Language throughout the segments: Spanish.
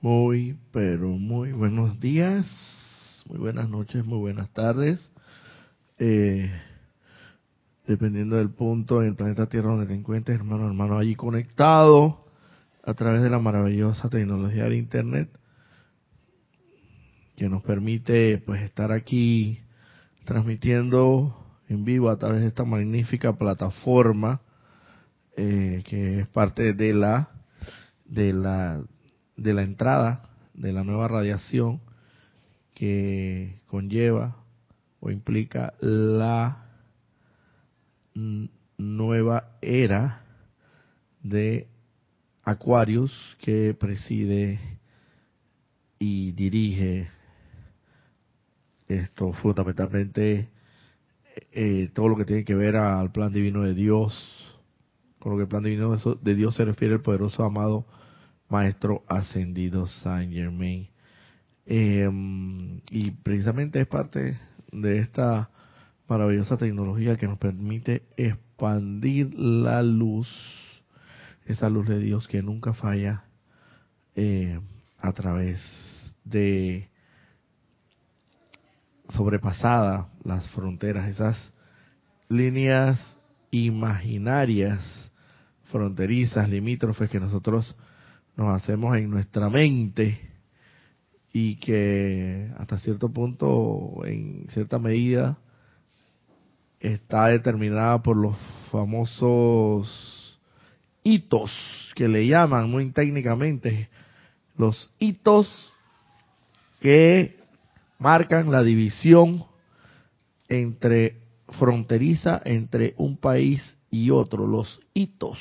Muy, pero muy buenos días, muy buenas noches, muy buenas tardes. Eh, dependiendo del punto en el planeta Tierra donde te encuentres, hermano, hermano, allí conectado a través de la maravillosa tecnología de Internet que nos permite pues estar aquí transmitiendo en vivo a través de esta magnífica plataforma eh, que es parte de la de la de la entrada de la nueva radiación que conlleva o implica la nueva era de Aquarius que preside y dirige esto fundamentalmente eh, todo lo que tiene que ver al plan divino de Dios, con lo que el plan divino de Dios se refiere el poderoso amado Maestro Ascendido Saint Germain. Em, y precisamente es parte de esta maravillosa tecnología que nos permite expandir la luz, esa luz de Dios que nunca falla eh, a través de sobrepasada las fronteras, esas líneas imaginarias, fronterizas, limítrofes que nosotros nos hacemos en nuestra mente y que hasta cierto punto, en cierta medida, está determinada por los famosos hitos que le llaman muy técnicamente, los hitos que marcan la división entre fronteriza entre un país y otro, los hitos.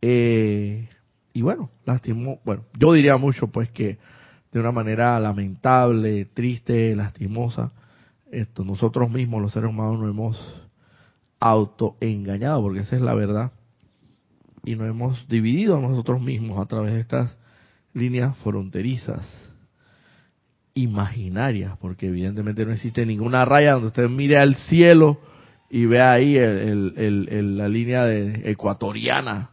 Eh, y bueno, lastimó, bueno, yo diría mucho pues que de una manera lamentable, triste, lastimosa, esto nosotros mismos los seres humanos nos hemos autoengañado, porque esa es la verdad, y nos hemos dividido a nosotros mismos a través de estas líneas fronterizas imaginarias, porque evidentemente no existe ninguna raya donde usted mire al cielo y vea ahí el, la línea de, ecuatoriana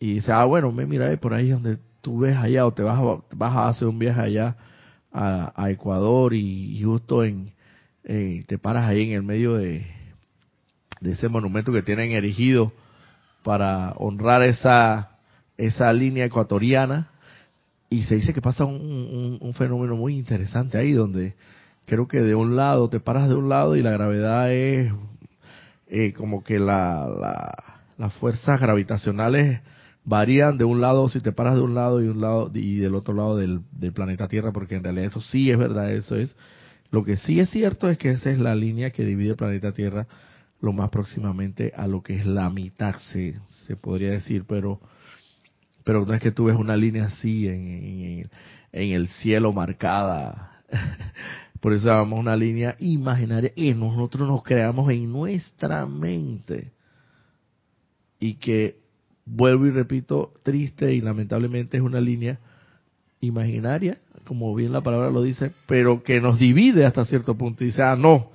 y dice, ah, bueno, me mira por ahí donde tú ves allá o te vas a, vas a hacer un viaje allá a, Ecuador y, justo en eh, te paras ahí en el medio de, de ese monumento que tienen erigido para honrar esa esa línea ecuatoriana y se dice que pasa un, fenómeno muy interesante ahí donde creo que de un lado te paras de un lado y la gravedad es eh, como que la, la, las fuerzas gravitacionales varían de un lado si te paras de un lado y un lado y del otro lado del, planeta Tierra porque en realidad eso sí es verdad eso es lo que sí es cierto es que esa es la línea que divide el planeta Tierra lo más próximamente a lo que es la mitad se, se podría decir pero pero no es que tú ves una línea así en, el cielo marcada. Por eso llamamos una línea imaginaria y nosotros nos creamos en nuestra mente. Y que, vuelvo y repito, triste y lamentablemente es una línea imaginaria, como bien la palabra lo dice, pero que nos divide hasta cierto punto. Y dice, ah, no,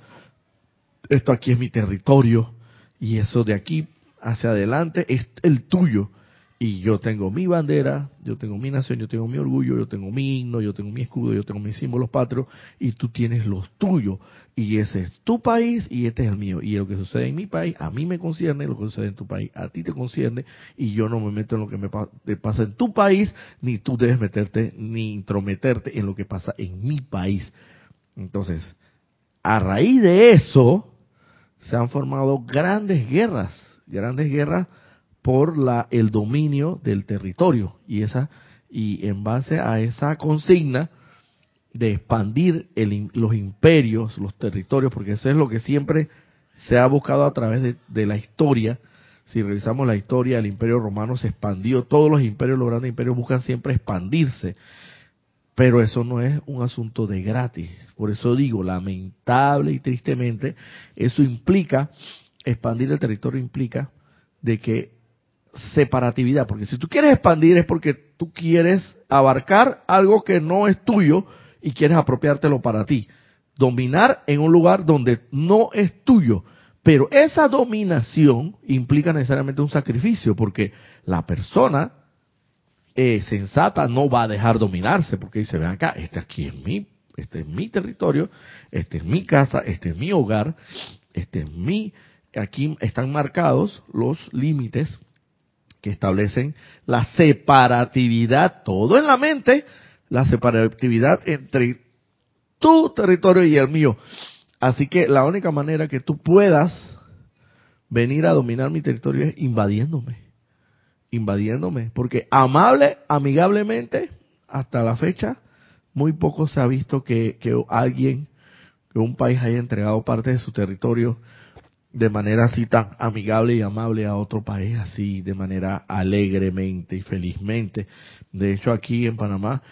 esto aquí es mi territorio y eso de aquí hacia adelante es el tuyo. Y yo tengo mi bandera, yo tengo mi nación, yo tengo mi orgullo, yo tengo mi himno, yo tengo mi escudo, yo tengo mis símbolos patrios, y tú tienes los tuyos. Y ese es tu país y este es el mío. Y lo que sucede en mi país, a mí me concierne, lo que sucede en tu país, a ti te concierne, y yo no me meto en lo que me pasa en tu país, ni tú debes meterte, ni intrometerte en lo que pasa en mi país. Entonces, a raíz de eso, se han formado grandes guerras, grandes guerras por la, el dominio del territorio y esa y en base a esa consigna de expandir el, los imperios, los territorios, porque eso es lo que siempre se ha buscado a través de, la historia. Si revisamos la historia, el imperio romano se expandió, todos los imperios, los grandes imperios buscan siempre expandirse, pero eso no es un asunto de gratis. Por eso digo, lamentable y tristemente, eso implica, expandir el territorio implica de que separatividad, porque si tú quieres expandir es porque tú quieres abarcar algo que no es tuyo y quieres apropiártelo para ti. Dominar en un lugar donde no es tuyo. Pero esa dominación implica necesariamente un sacrificio, porque la persona eh, sensata no va a dejar dominarse, porque dice, ven acá, este aquí es mi, este es mi territorio, este es mi casa, este es mi hogar, este es mi, aquí están marcados los límites que establecen la separatividad, todo en la mente, la separatividad entre tu territorio y el mío. Así que la única manera que tú puedas venir a dominar mi territorio es invadiéndome. Invadiéndome. Porque amable, amigablemente, hasta la fecha, muy poco se ha visto que, que alguien, que un país haya entregado parte de su territorio de manera así tan amigable y amable a otro país, así de manera alegremente y felizmente. De hecho, aquí en Panamá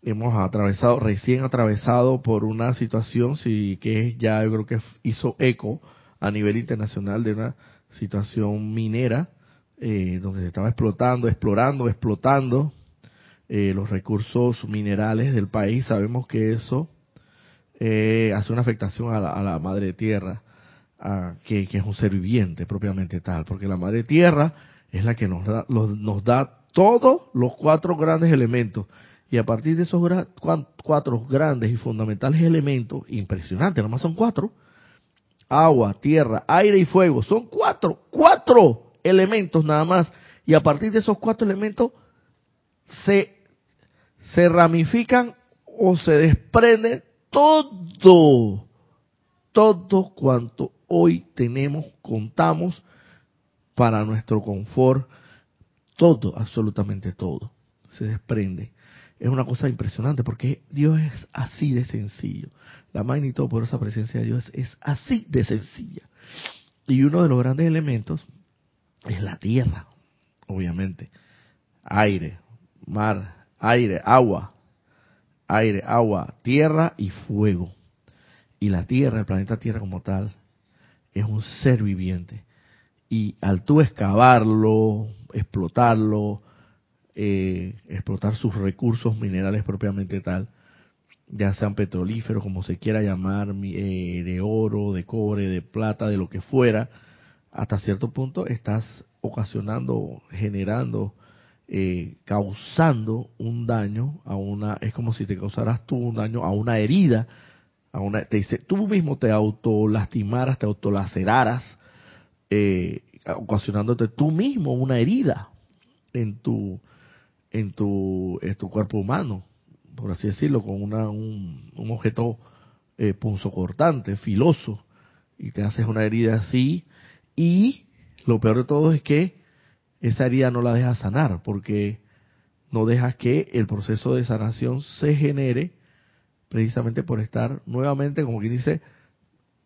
hemos atravesado, recién atravesado por una situación sí, que ya yo creo que hizo eco a nivel internacional de una situación minera, eh, donde se estaba explotando, explorando, explotando eh, los recursos minerales del país. Sabemos que eso eh, hace una afectación a la, a la madre tierra que, es un ser viviente propiamente tal, porque la madre tierra es la que nos da, todos los cuatro grandes elementos. Y a partir de esos cuatro grandes y fundamentales elementos, impresionantes, nomás son cuatro, agua, tierra, aire y fuego, son cuatro, cuatro elementos nada más. Y a partir de esos cuatro elementos se, se ramifican o se desprende todo, todo cuanto hoy tenemos, contamos para nuestro confort, todo, absolutamente todo, se desprende. Es una cosa impresionante porque Dios es así de sencillo. La magnitud por esa presencia de Dios es así de sencilla. Y uno de los grandes elementos es la tierra, obviamente. Aire, mar, aire, agua, aire, agua, tierra y fuego. Y la tierra, el planeta Tierra como tal, es un ser viviente. Y al tú excavarlo, explotarlo, eh, explotar sus recursos minerales propiamente tal, ya sean petrolíferos, como se quiera llamar, eh, de oro, de cobre, de plata, de lo que fuera, hasta cierto punto estás ocasionando, generando, eh, causando un daño a una, es como si te causaras tú un daño a una herida te dice, tú mismo te autolastimaras, te autolaceraras, eh, ocasionándote tú mismo una herida en tu, en tu, en tu cuerpo humano, por así decirlo, con una, un, objeto eh, punzocortante, filoso, y te haces una herida así, y lo peor de todo es que esa herida no la dejas sanar, porque no dejas que el proceso de sanación se genere precisamente por estar nuevamente, como quien dice,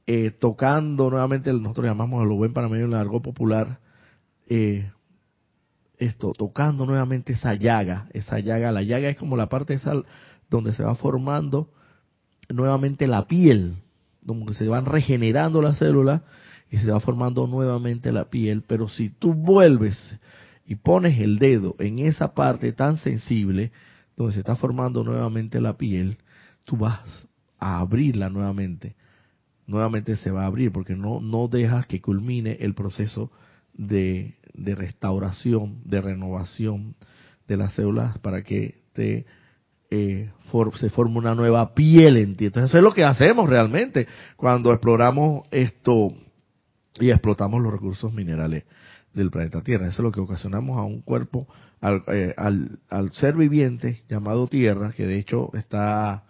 eh, tocando nuevamente, nosotros llamamos a lo buen para medio en largo popular, eh, esto, tocando nuevamente esa llaga, esa llaga, la llaga es como la parte esa donde se va formando nuevamente la piel, donde se van regenerando las células y se va formando nuevamente la piel, pero si tú vuelves y pones el dedo en esa parte tan sensible, donde se está formando nuevamente la piel, tú vas a abrirla nuevamente. Nuevamente se va a abrir porque no, no dejas que culmine el proceso de, de restauración, de renovación de las células para que te, eh, se forme una nueva piel en ti. Entonces eso es lo que hacemos realmente cuando exploramos esto y explotamos los recursos minerales del planeta Tierra. Eso es lo que ocasionamos a un cuerpo, al, eh, al, al ser viviente llamado Tierra, que de hecho está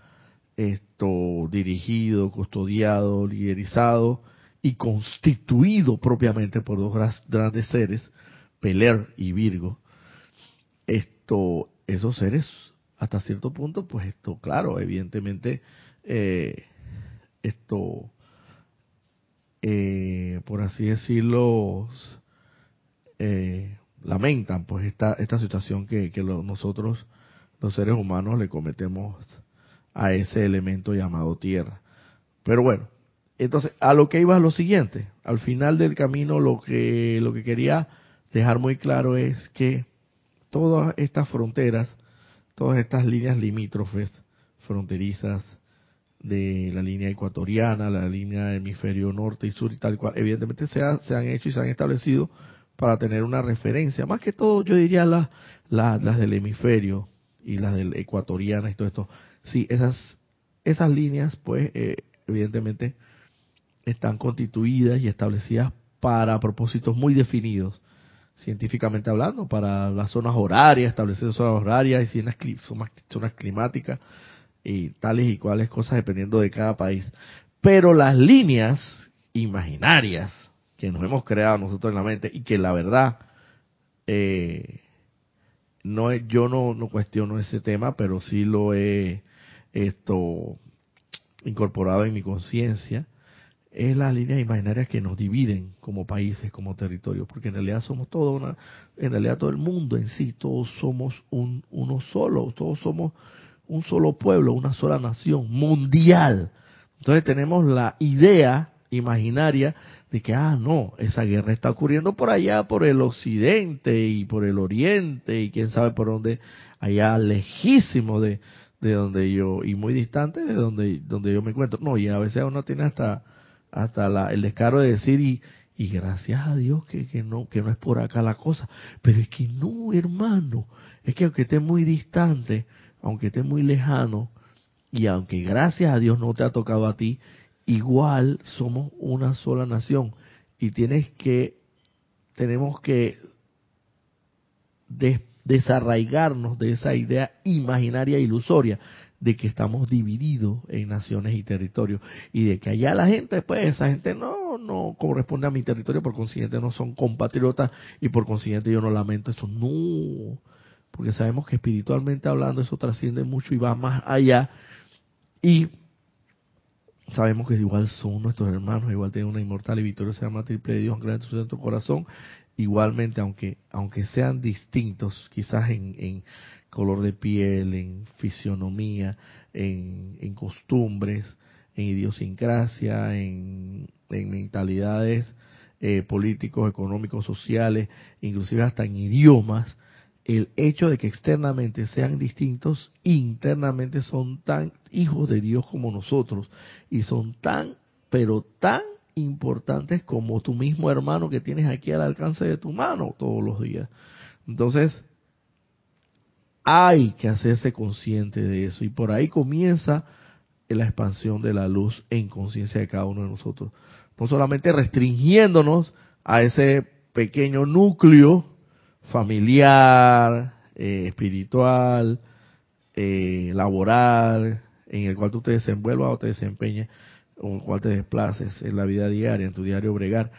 esto dirigido, custodiado, liderizado y constituido propiamente por dos grandes seres, Peler y Virgo. Esto, esos seres, hasta cierto punto, pues esto, claro, evidentemente, eh, esto, eh, por así decirlo, eh, lamentan pues esta, esta situación que, que nosotros, los seres humanos, le cometemos a ese elemento llamado tierra. Pero bueno, entonces a lo que iba es lo siguiente. Al final del camino lo que lo que quería dejar muy claro es que todas estas fronteras, todas estas líneas limítrofes, fronterizas de la línea ecuatoriana, la línea hemisferio norte y sur y tal cual, evidentemente se, se han hecho y se han establecido para tener una referencia. Más que todo, yo diría las, las, las del hemisferio y las del ecuatoriana y todo esto. Sí, esas, esas líneas, pues, eh, evidentemente, están constituidas y establecidas para propósitos muy definidos, científicamente hablando, para las zonas horarias, establecer zonas horarias y zonas, zonas climáticas y tales y cuales cosas dependiendo de cada país. Pero las líneas imaginarias que nos hemos creado nosotros en la mente y que la verdad eh, no yo no, no cuestiono ese tema pero sí lo he esto incorporado en mi conciencia es las líneas imaginarias que nos dividen como países, como territorios, porque en realidad somos todo una, en realidad todo el mundo en sí, todos somos un, uno solo, todos somos un solo pueblo, una sola nación mundial. Entonces tenemos la idea imaginaria de que, ah, no, esa guerra está ocurriendo por allá, por el occidente y por el oriente y quién sabe por dónde, allá lejísimo de, de donde yo, y muy distante de donde, donde yo me encuentro. No, y a veces uno tiene hasta, hasta la, el descaro de decir, y, y gracias a Dios que, que, no, que no es por acá la cosa. Pero es que no, hermano, es que aunque esté muy distante, aunque esté muy lejano, y aunque gracias a Dios no te ha tocado a ti, igual somos una sola nación y tienes que tenemos que desarraigarnos de esa idea imaginaria ilusoria de que estamos divididos en naciones y territorios y de que allá la gente pues esa gente no no corresponde a mi territorio por consiguiente no son compatriotas y por consiguiente yo no lamento eso. No porque sabemos que espiritualmente hablando eso trasciende mucho y va más allá y sabemos que igual son nuestros hermanos, igual tienen una inmortal y victoriosa llama triple de Dios, en su tu corazón, igualmente aunque aunque sean distintos, quizás en, en color de piel, en fisionomía, en, en costumbres, en idiosincrasia, en, en mentalidades eh, políticos, económicos, sociales, inclusive hasta en idiomas, el hecho de que externamente sean distintos, internamente son tan hijos de Dios como nosotros y son tan, pero tan importantes como tu mismo hermano que tienes aquí al alcance de tu mano todos los días. Entonces, hay que hacerse consciente de eso y por ahí comienza la expansión de la luz en conciencia de cada uno de nosotros. No solamente restringiéndonos a ese pequeño núcleo familiar, eh, espiritual, eh, laboral, en el cual tú te desenvuelvas o te desempeñes, o en el cual te desplaces en la vida diaria, en tu diario bregar,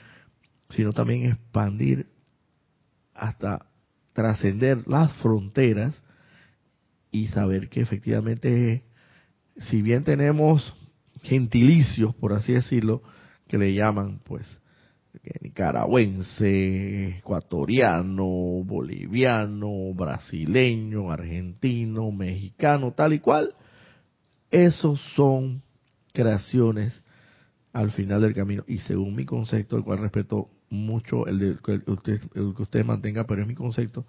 sino también expandir hasta trascender las fronteras y saber que efectivamente, si bien tenemos gentilicios, por así decirlo, que le llaman, pues, nicaragüense, ecuatoriano, boliviano, brasileño, argentino, mexicano, tal y cual, esos son creaciones al final del camino. Y según mi concepto, el cual respeto mucho el, de, usted, que usted mantenga, pero es mi concepto,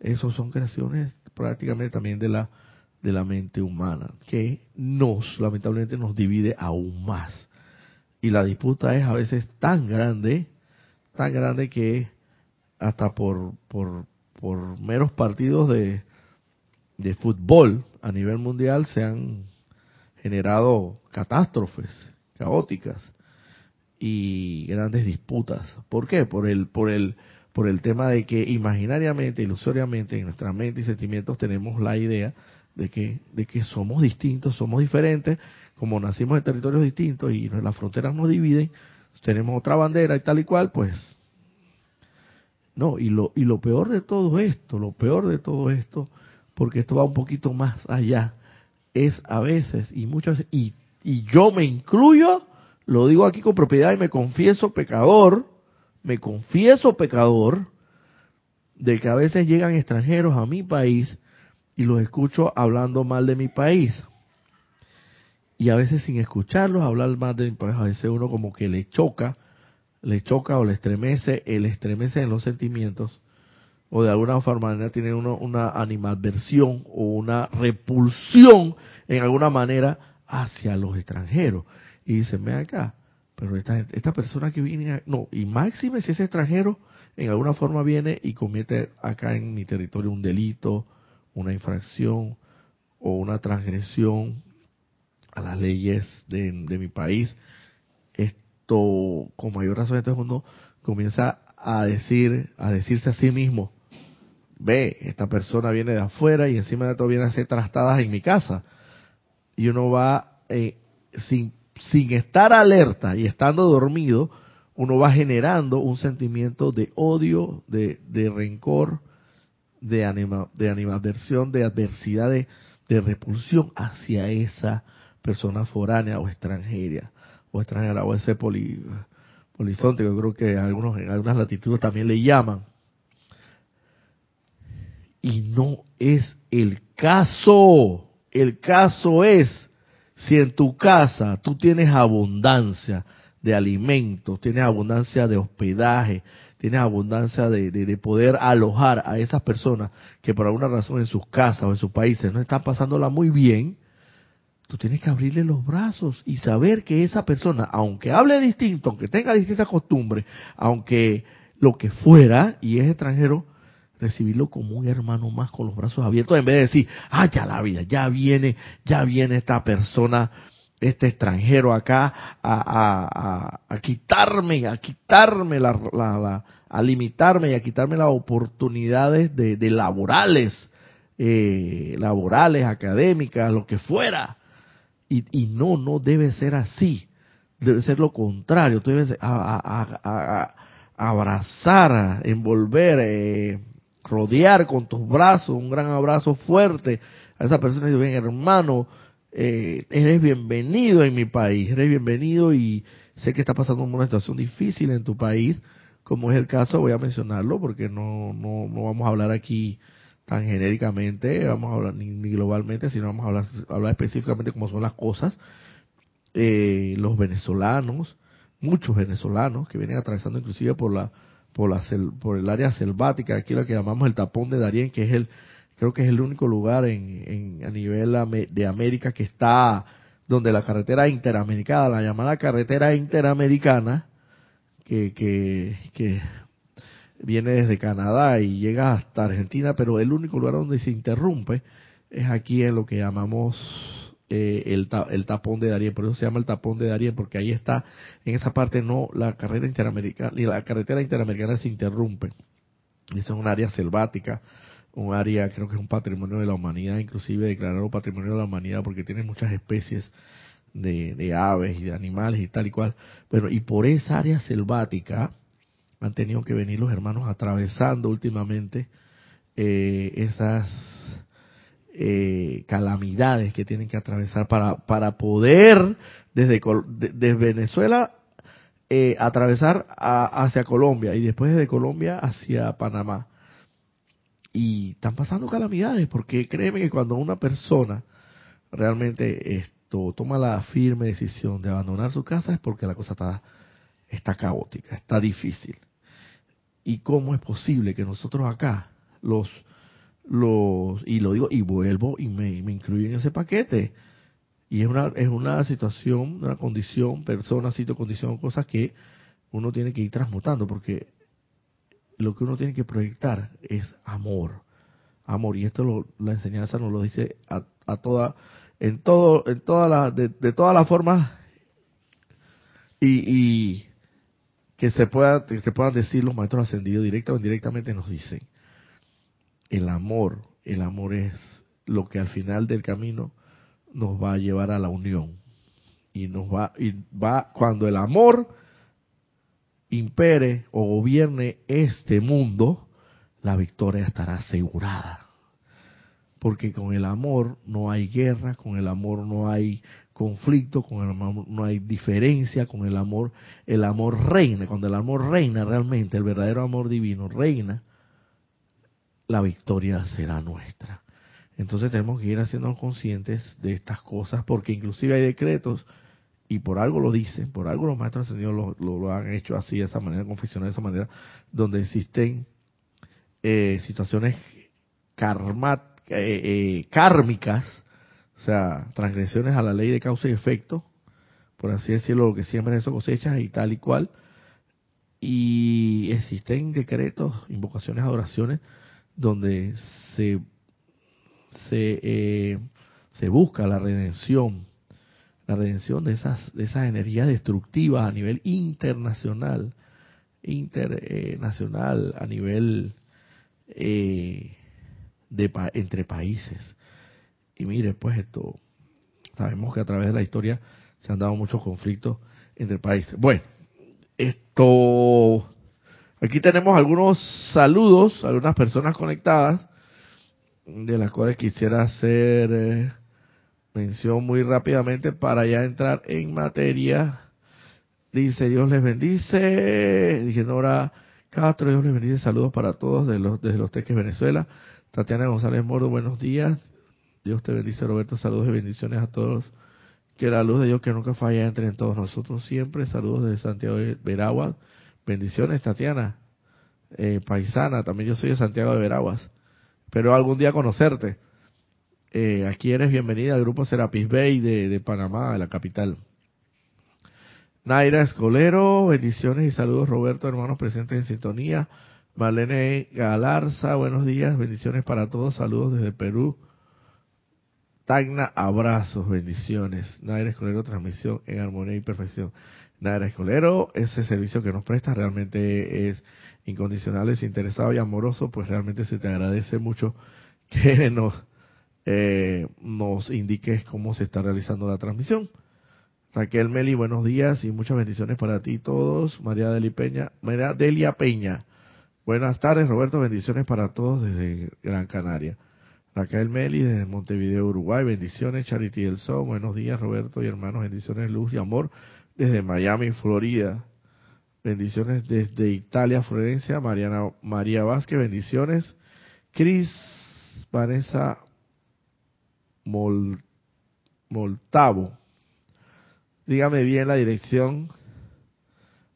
esos son creaciones prácticamente también de la de la mente humana, que nos, lamentablemente, nos divide aún más y la disputa es a veces tan grande, tan grande que hasta por, por, por meros partidos de, de fútbol a nivel mundial se han generado catástrofes caóticas y grandes disputas. ¿Por qué? Por el, por el, por el tema de que imaginariamente, ilusoriamente, en nuestra mente y sentimientos tenemos la idea de que, de que somos distintos, somos diferentes, como nacimos en territorios distintos y las fronteras nos dividen, tenemos otra bandera y tal y cual, pues no, y lo, y lo peor de todo esto, lo peor de todo esto, porque esto va un poquito más allá, es a veces y muchas veces, y, y yo me incluyo, lo digo aquí con propiedad y me confieso pecador, me confieso pecador, de que a veces llegan extranjeros a mi país y los escucho hablando mal de mi país y a veces sin escucharlos hablar más de pues a veces uno como que le choca, le choca o le estremece, el estremece en los sentimientos, o de alguna manera tiene uno una animadversión o una repulsión en alguna manera hacia los extranjeros. Y dice, ve acá, pero esta, esta persona que viene, no, y máxime si es extranjero, en alguna forma viene y comete acá en mi territorio un delito, una infracción o una transgresión a las leyes de, mi país, esto con mayor razón entonces uno comienza a decir, a decirse a sí mismo, ve, esta persona viene de afuera y encima de todo viene a hacer trastadas en mi casa. Y uno va, eh, sin, sin estar alerta y estando dormido, uno va generando un sentimiento de odio, de, de rencor, de, anima, de animadversión, de adversidad, de, de repulsión hacia esa persona foránea o extranjera, o extranjera, o ese poli, polizonte, que creo que algunos, en algunas latitudes también le llaman. Y no es el caso. El caso es si en tu casa tú tienes abundancia de alimentos, tienes abundancia de hospedaje, tienes abundancia de, de, poder alojar a esas personas que por alguna razón en sus casas o en sus países no están pasándola muy bien, tú tienes que abrirle los brazos y saber que esa persona, aunque hable distinto, aunque tenga distintas costumbres, aunque lo que fuera y es extranjero, recibirlo como un hermano más con los brazos abiertos en vez de decir, ah, ya la vida, ya viene, ya viene esta persona, este extranjero acá a, a, a, quitarme, a quitarme la, la, a limitarme y a quitarme las oportunidades de, de laborales, eh, laborales, académicas, lo que fuera. Y, y, no, no debe ser así. Debe ser lo contrario. Tú debes a, abrazar, envolver, eh, rodear con tus brazos, un gran abrazo fuerte a esa persona y decir, hermano, eh, eres bienvenido en mi país, eres bienvenido y sé que está pasando una situación difícil en tu país, como es el caso, voy a mencionarlo porque no, no, no vamos a hablar aquí tan genéricamente, vamos a hablar ni, globalmente, sino vamos a hablar, hablar específicamente cómo son las cosas. Eh, los venezolanos, muchos venezolanos que vienen atravesando inclusive por la por, la, por el área selvática, aquí lo que llamamos el tapón de Darién, que es el, creo que es el único lugar en, en a nivel de América que está donde la carretera interamericana, la llamada carretera interamericana, que, que, que viene desde Canadá y llega hasta Argentina, pero el único lugar donde se interrumpe es aquí en lo que llamamos eh, el, el, tapón de Darien, por eso se llama el tapón de Darien, porque ahí está, en esa parte no, la carrera interamericana, ni la carretera interamericana se interrumpe. Y es un área selvática, un área, creo que es un patrimonio de la humanidad, inclusive declarado patrimonio de la humanidad, porque tiene muchas especies de, de aves y de animales y tal y cual. Pero, y por esa área selvática han tenido que venir los hermanos atravesando últimamente eh, esas eh, calamidades que tienen que atravesar para, para poder desde, desde Venezuela eh, atravesar hacia Colombia y después desde Colombia hacia Panamá. Y están pasando calamidades porque créeme que cuando una persona realmente esto toma la firme decisión de abandonar su casa es porque la cosa está, está caótica, está difícil. ¿Y cómo es posible que nosotros acá, los los y lo digo y vuelvo y me, me incluyo en ese paquete y es una es una situación una condición persona sitio condición cosas que uno tiene que ir transmutando porque lo que uno tiene que proyectar es amor amor y esto lo, la enseñanza nos lo dice a, a toda en todo en todas las de, de, todas las formas y, y que se pueda que se puedan decir los maestros ascendidos directa o indirectamente nos dicen el amor, el amor es lo que al final del camino nos va a llevar a la unión. Y nos va, y va, cuando el amor impere o gobierne este mundo, la victoria estará asegurada. Porque con el amor no hay guerra, con el amor no hay conflicto, con el amor no hay diferencia, con el amor, el amor reina. Cuando el amor reina realmente, el verdadero amor divino reina, la victoria será nuestra. Entonces tenemos que ir haciendo conscientes de estas cosas, porque inclusive hay decretos, y por algo lo dicen, por algo los maestros ascendidos lo, lo, han hecho así, de esa manera, confesionar de esa manera, donde existen eh, situaciones eh, eh, kármicas, o sea, transgresiones a la ley de causa y efecto, por así decirlo, lo que siembra eso cosechas y tal y cual, y existen decretos, invocaciones, adoraciones, donde se, se, eh, se busca la redención, la redención de esas, de esas energías destructivas a nivel internacional, internacional, a nivel eh, de, entre países. Y mire, pues esto, sabemos que a través de la historia se han dado muchos conflictos entre países. Bueno, esto, aquí tenemos algunos saludos, algunas personas conectadas, de las cuales quisiera hacer eh, mención muy rápidamente para ya entrar en materia. Dice, Dios les bendice. Dije, Nora Castro, Dios les bendice. Saludos para todos desde los, desde los Teques, Venezuela. Tatiana González Moro, buenos días. Dios te bendice, Roberto. Saludos y bendiciones a todos. Que la luz de Dios que nunca falla entre en todos nosotros siempre. Saludos desde Santiago de Veraguas. Bendiciones, Tatiana. Eh, paisana, también yo soy de Santiago de Veraguas. Espero algún día conocerte. Eh, aquí eres bienvenida al grupo Serapis Bay de, de Panamá, de la capital. Naira Escolero, bendiciones y saludos Roberto, hermanos presentes en sintonía. Marlene Galarza, buenos días, bendiciones para todos, saludos desde Perú. Tagna, abrazos, bendiciones. Naira Escolero, transmisión en armonía y perfección. Naira Escolero, ese servicio que nos presta realmente es incondicional, es interesado y amoroso, pues realmente se te agradece mucho que nos, eh, nos indiques cómo se está realizando la transmisión. Raquel Meli, buenos días y muchas bendiciones para ti todos. María Delia Peña, María Delia Peña, buenas tardes Roberto, bendiciones para todos desde Gran Canaria. Raquel Meli desde Montevideo, Uruguay, bendiciones. Charity del Sol, buenos días Roberto y hermanos, bendiciones, luz y amor desde Miami, Florida. Bendiciones desde Italia, Florencia. Mariana María Vázquez, bendiciones. Cris Vanessa Moltavo. Dígame bien la dirección.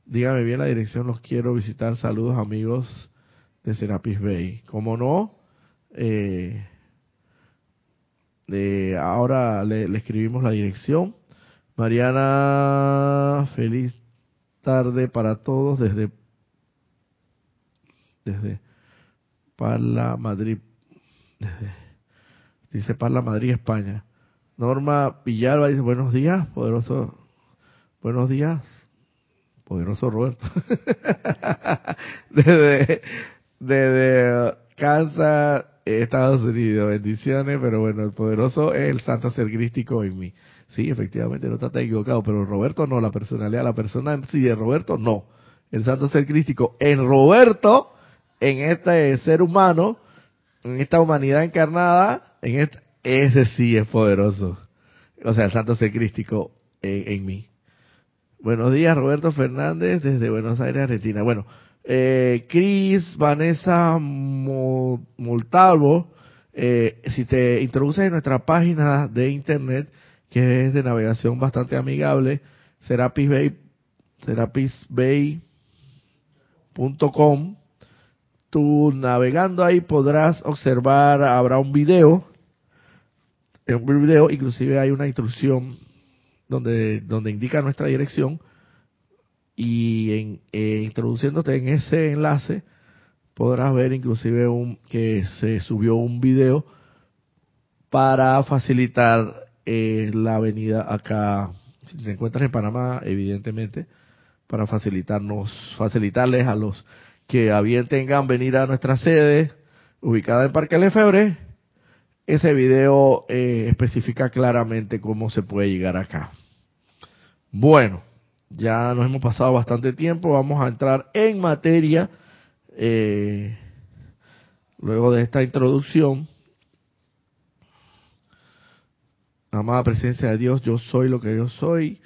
Dígame bien la dirección, los quiero visitar. Saludos amigos de Serapis Bay. Como no, eh, ahora le, le, escribimos la dirección. Mariana, feliz tarde para todos desde desde Parla Madrid. Desde, dice Parla Madrid, España. Norma Villalba dice, buenos días, poderoso, buenos días, poderoso Roberto. desde, desde Kansas, Estados Unidos, bendiciones, pero bueno, el poderoso es el santo ser crístico en mí. Sí, efectivamente, no está equivocado, pero Roberto no, la personalidad, la persona en sí de Roberto no. El santo ser crístico en Roberto, en este ser humano, en esta humanidad encarnada, en este, ese sí es poderoso. O sea, el santo ser crístico en, mí. Buenos días, Roberto Fernández, desde Buenos Aires, Argentina. Bueno, eh, Cris, Vanessa Moltalvo, eh, si te introduces en nuestra página de internet, que es de navegación bastante amigable, Serapis Bay, serapisbay.com, tú navegando ahí podrás observar, habrá un video un video inclusive hay una instrucción donde, donde indica nuestra dirección y en, eh, introduciéndote en ese enlace podrás ver inclusive un, que se subió un video para facilitar eh, la avenida acá, si te encuentras en Panamá, evidentemente, para facilitarnos, facilitarles a los que a bien tengan venir a nuestra sede ubicada en Parque Lefebvre ese video eh, especifica claramente cómo se puede llegar acá. Bueno, ya nos hemos pasado bastante tiempo, vamos a entrar en materia eh, luego de esta introducción. Amada presencia de Dios, yo soy lo que yo soy.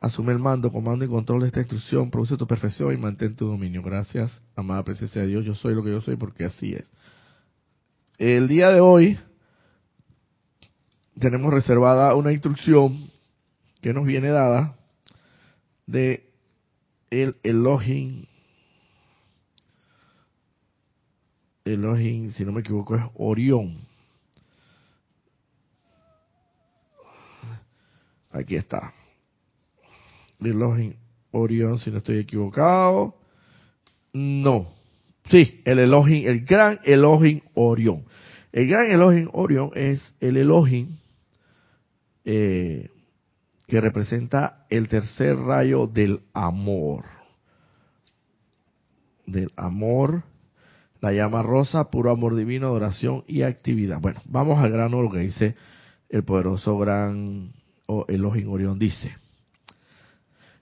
Asume el mando, comando y control de esta instrucción, produce tu perfección y mantén tu dominio. Gracias, amada presencia de Dios, yo soy lo que yo soy porque así es. El día de hoy tenemos reservada una instrucción que nos viene dada de el Elohim. Elohim, si no me equivoco, es Orión. Aquí está. Elohim Orión, si no estoy equivocado. No. Sí, el Elohim, el gran Elohim Orión. El gran Elohim Orión es el Elohim eh, que representa el tercer rayo del amor. Del amor, la llama rosa, puro amor divino, adoración y actividad. Bueno, vamos al grano lo que dice el poderoso gran Elohim Orión. Dice,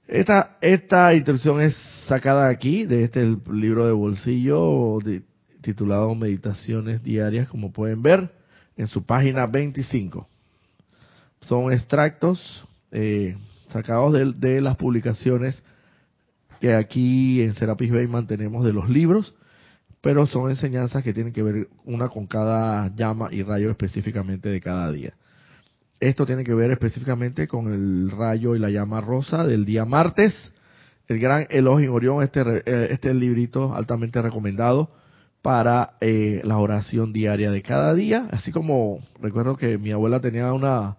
esta, esta instrucción es sacada aquí, de este libro de bolsillo titulado Meditaciones Diarias, como pueden ver, en su página 25. Son extractos eh, sacados de, las publicaciones que aquí en Serapis Bay mantenemos de los libros, pero son enseñanzas que tienen que ver una con cada llama y rayo específicamente de cada día. Esto tiene que ver específicamente con el rayo y la llama rosa del día martes. El gran Elohim Orión, este, eh, este librito altamente recomendado para eh, la oración diaria de cada día. Así como recuerdo que mi abuela tenía una,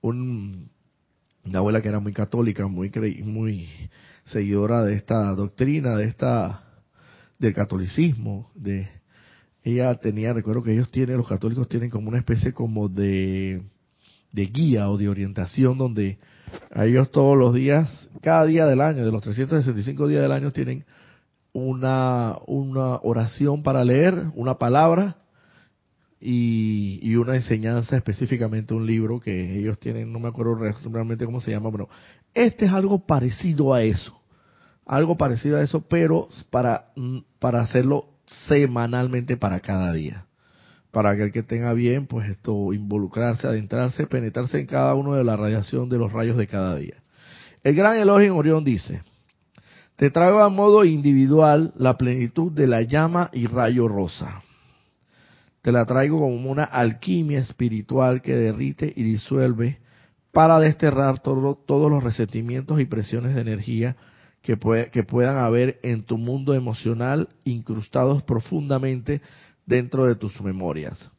un, una abuela que era muy católica, muy, muy seguidora de esta doctrina, de esta, del catolicismo, de, ella tenía, recuerdo que ellos tienen, los católicos tienen como una especie como de, de guía o de orientación donde ellos todos los días, cada día del año, de los 365 días del año, tienen una, una oración para leer, una palabra y, una enseñanza, específicamente un libro que ellos tienen, no me acuerdo realmente cómo se llama, pero este es algo parecido a eso, algo parecido a eso, pero para, para hacerlo semanalmente para cada día para que el que tenga bien, pues esto, involucrarse, adentrarse, penetrarse en cada uno de la radiación de los rayos de cada día. El gran Elohim Orión dice, te traigo a modo individual la plenitud de la llama y rayo rosa. Te la traigo como una alquimia espiritual que derrite y disuelve para desterrar todos los resentimientos y presiones de energía que, que puedan haber en tu mundo emocional incrustados profundamente dentro de tus memorias.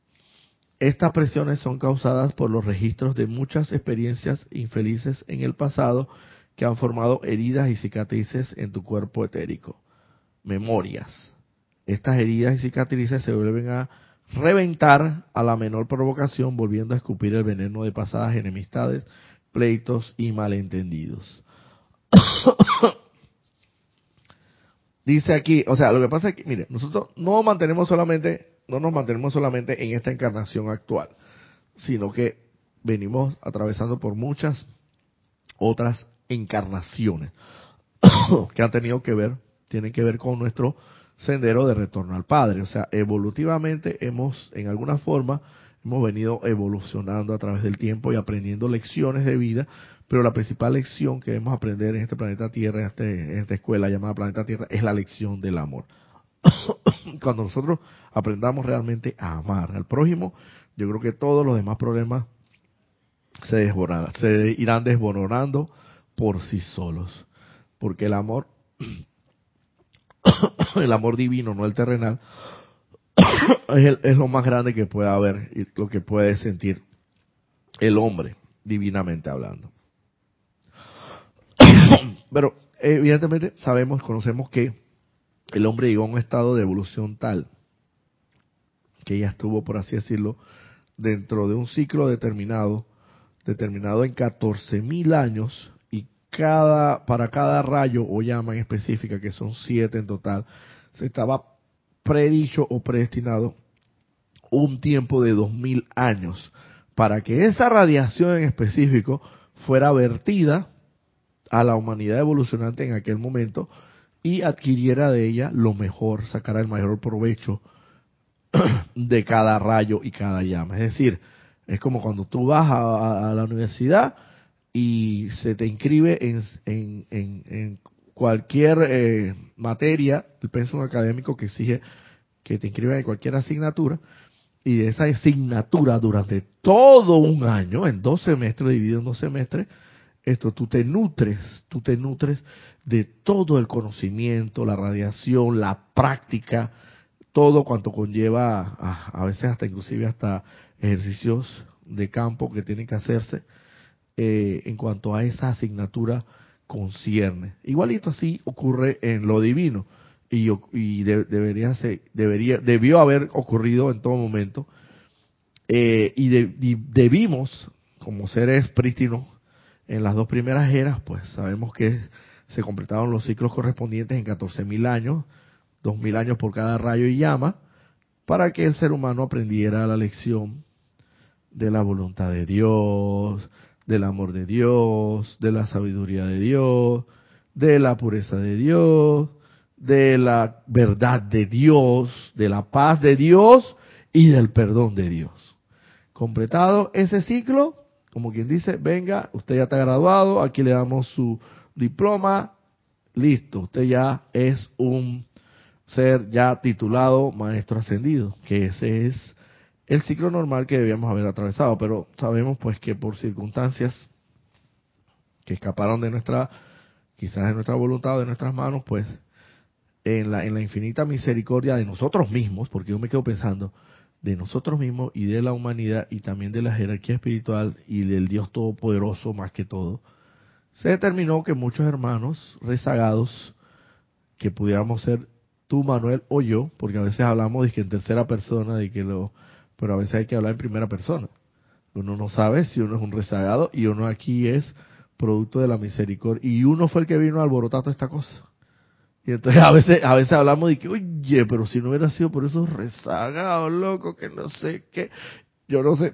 Estas presiones son causadas por los registros de muchas experiencias infelices en el pasado que han formado heridas y cicatrices en tu cuerpo etérico. Memorias. Estas heridas y cicatrices se vuelven a reventar a la menor provocación, volviendo a escupir el veneno de pasadas enemistades, pleitos y malentendidos. dice aquí, o sea, lo que pasa es que, mire, nosotros no mantenemos solamente, no nos mantenemos solamente en esta encarnación actual, sino que venimos atravesando por muchas otras encarnaciones que han tenido que ver, tienen que ver con nuestro sendero de retorno al Padre. O sea, evolutivamente hemos, en alguna forma, hemos venido evolucionando a través del tiempo y aprendiendo lecciones de vida pero la principal lección que debemos aprender en este planeta Tierra, en, este, esta escuela llamada Planeta Tierra, es la lección del amor. Cuando nosotros aprendamos realmente a amar al prójimo, yo creo que todos los demás problemas se desborrarán, se irán desboronando por sí solos. Porque el amor, el amor divino, no el terrenal, es, es lo más grande que puede haber y lo que puede sentir el hombre, divinamente hablando. Pero evidentemente sabemos, conocemos que el hombre llegó a un estado de evolución tal que ya estuvo, por así decirlo, dentro de un ciclo determinado, determinado en 14.000 años, para cada rayo o llama en específica, que son siete en total, se estaba predicho o predestinado un tiempo de 2.000 años para que esa radiación en específico fuera vertida a la humanidad evolucionante en aquel momento y adquiriera de ella lo mejor, sacara el mayor provecho de cada rayo y cada llama. Es decir, es como cuando tú vas a, la universidad y se te inscribe en, en, cualquier eh, materia, el pensum académico que exige que te inscriban en cualquier asignatura, y esa asignatura durante todo un año, en dos semestres, dividido en dos semestres, esto, tú te nutres, tú te nutres de todo el conocimiento, la radiación, la práctica, todo cuanto conlleva a, veces hasta inclusive hasta ejercicios de campo que tienen que hacerse eh, en cuanto a esa asignatura concierne. Igualito así ocurre en lo divino. y, y debería ser, debería, debió haber ocurrido en todo momento, eh, y, debimos, como seres prístinos, en las dos primeras eras, pues sabemos que se completaron los ciclos correspondientes en 14.000 años, 2.000 años por cada rayo y llama, para que el ser humano aprendiera la lección de la voluntad de Dios, del amor de Dios, de la sabiduría de Dios, de la pureza de Dios, de la verdad de Dios, de la paz de Dios y del perdón de Dios. Completado ese ciclo, como quien dice, venga, usted ya está graduado, aquí le damos su diploma, listo, usted ya es un ser ya titulado maestro ascendido, que ese es el ciclo normal que debíamos haber atravesado, pero sabemos pues que por circunstancias que escaparon de nuestra, quizás de nuestra voluntad o de nuestras manos, pues en la, en la infinita misericordia de nosotros mismos, porque yo me quedo pensando, de nosotros mismos y de la humanidad y también de la jerarquía espiritual y del Dios Todopoderoso más que todo, se determinó que muchos hermanos rezagados, que pudiéramos ser tú, Manuel, o yo, porque a veces hablamos de que en tercera persona, de que lo, pero a veces hay que hablar en primera persona. Uno no sabe si uno es un rezagado y uno aquí es producto de la misericordia. Y uno fue el que vino a alborotar toda esta cosa. Y entonces a veces, a veces hablamos de que, oye, pero si no hubiera sido por esos rezagados, loco, que no sé qué. Yo no sé,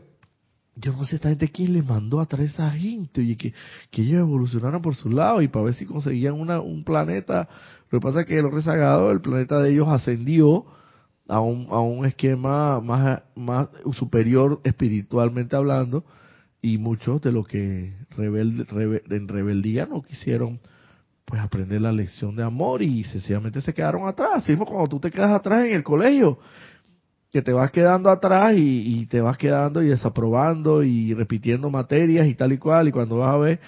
yo no sé esta gente quién le mandó a traer esa gente, oye, que, que ellos evolucionaran por su lado y para ver si conseguían una, un planeta. Lo que pasa es que los rezagados, el planeta de ellos ascendió a un, a un esquema más, más superior espiritualmente hablando y muchos de los que rebel, en rebeldía no quisieron pues aprender la lección de amor y sencillamente se quedaron atrás. Mismo cuando tú te quedas atrás en el colegio, que te vas quedando atrás y, te vas quedando y desaprobando y repitiendo materias y tal y cual, y cuando vas a ver,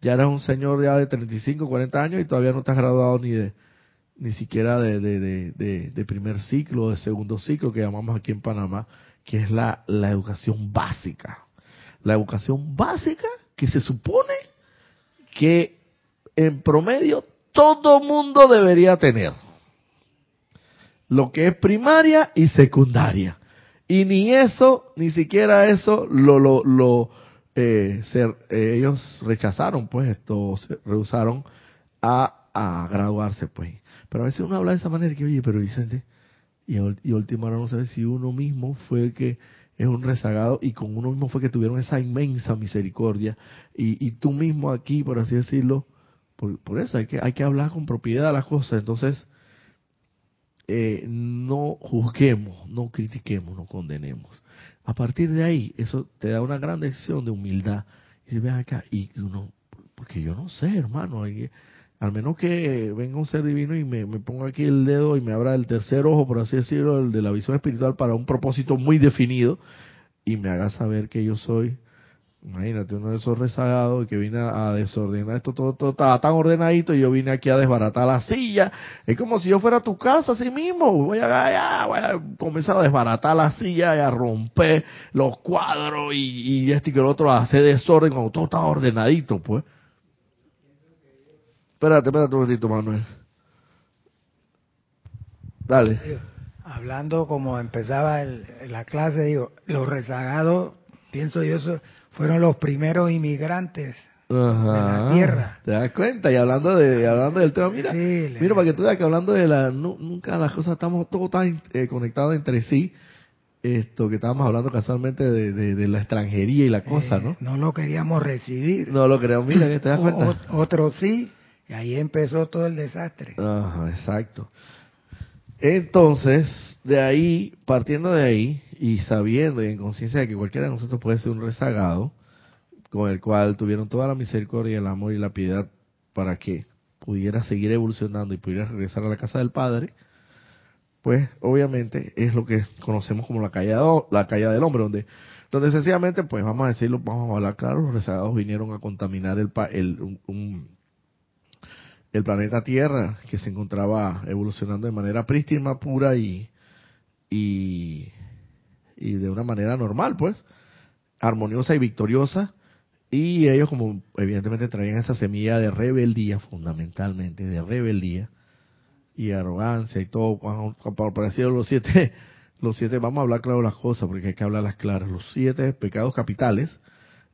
ya eres un señor ya de 35, 40 años y todavía no te has graduado ni de ni siquiera de, de, de, primer ciclo, de segundo ciclo, que llamamos aquí en Panamá, que es la, la educación básica. La educación básica que se supone que en promedio todo mundo debería tener. Lo que es primaria y secundaria. Y ni eso, ni siquiera eso, lo, lo, lo eh, eh, ellos rechazaron, pues, esto, se rehusaron a, a graduarse, pues. Pero a veces uno habla de esa manera que, oye, pero Vicente, y, y último ahora no sabe si uno mismo fue el que es un rezagado y con uno mismo fue que tuvieron esa inmensa misericordia. Y, tú mismo aquí, por así decirlo, por, eso hay que, hay que hablar con propiedad de las cosas. Entonces, eh, no juzguemos, no critiquemos, no condenemos. A partir de ahí, eso te da una gran lección de humildad. Y si ven acá, y uno, porque yo no sé, hermano, al menos que venga un ser divino y me, me ponga aquí el dedo y me abra el tercer ojo, por así decirlo, el de la visión espiritual para un propósito muy definido y me haga saber que yo soy Imagínate, uno de esos rezagados que vine a, desordenar esto, todo, todo estaba tan ordenadito y yo vine aquí a desbaratar la silla. Es como si yo fuera a tu casa así mismo. Voy a, voy a comenzar a desbaratar la silla y a romper los cuadros y, este y que el otro, a hacer desorden cuando todo está ordenadito, pues. Espérate, espérate un momentito, Manuel. Dale. Hablando como empezaba la clase, digo, los rezagados, pienso yo, fueron los primeros inmigrantes de la tierra. ¿Te das cuenta? Y hablando de hablando del tema, mira, mira para que tú veas que hablando de la nunca las cosas estamos todos tan eh, conectados entre sí. Esto que estábamos hablando casualmente de, de, la extranjería y la cosa, eh, ¿no? No lo queríamos recibir. No lo queríamos, mira, ¿te das cuenta? otro sí, y ahí empezó todo el desastre. Ajá, exacto. Entonces, de ahí, partiendo de ahí, y sabiendo y en conciencia de que cualquiera de nosotros puede ser un rezagado, con el cual tuvieron toda la misericordia, el amor y la piedad para que pudiera seguir evolucionando y pudiera regresar a la casa del Padre, pues obviamente es lo que conocemos como la caída, la caída del hombre, donde, donde sencillamente, pues vamos a decirlo, vamos a hablar claro, los rezagados vinieron a contaminar el, el, el planeta Tierra, que se encontraba evolucionando de manera prístina, pura y, y y de una manera normal, pues, armoniosa y victoriosa. Y ellos como evidentemente traían esa semilla de rebeldía, fundamentalmente, de rebeldía, y arrogancia y todo, cuando, aparecieron los siete, los siete, vamos a hablar claro las cosas porque hay que hablar las claras, los siete pecados capitales,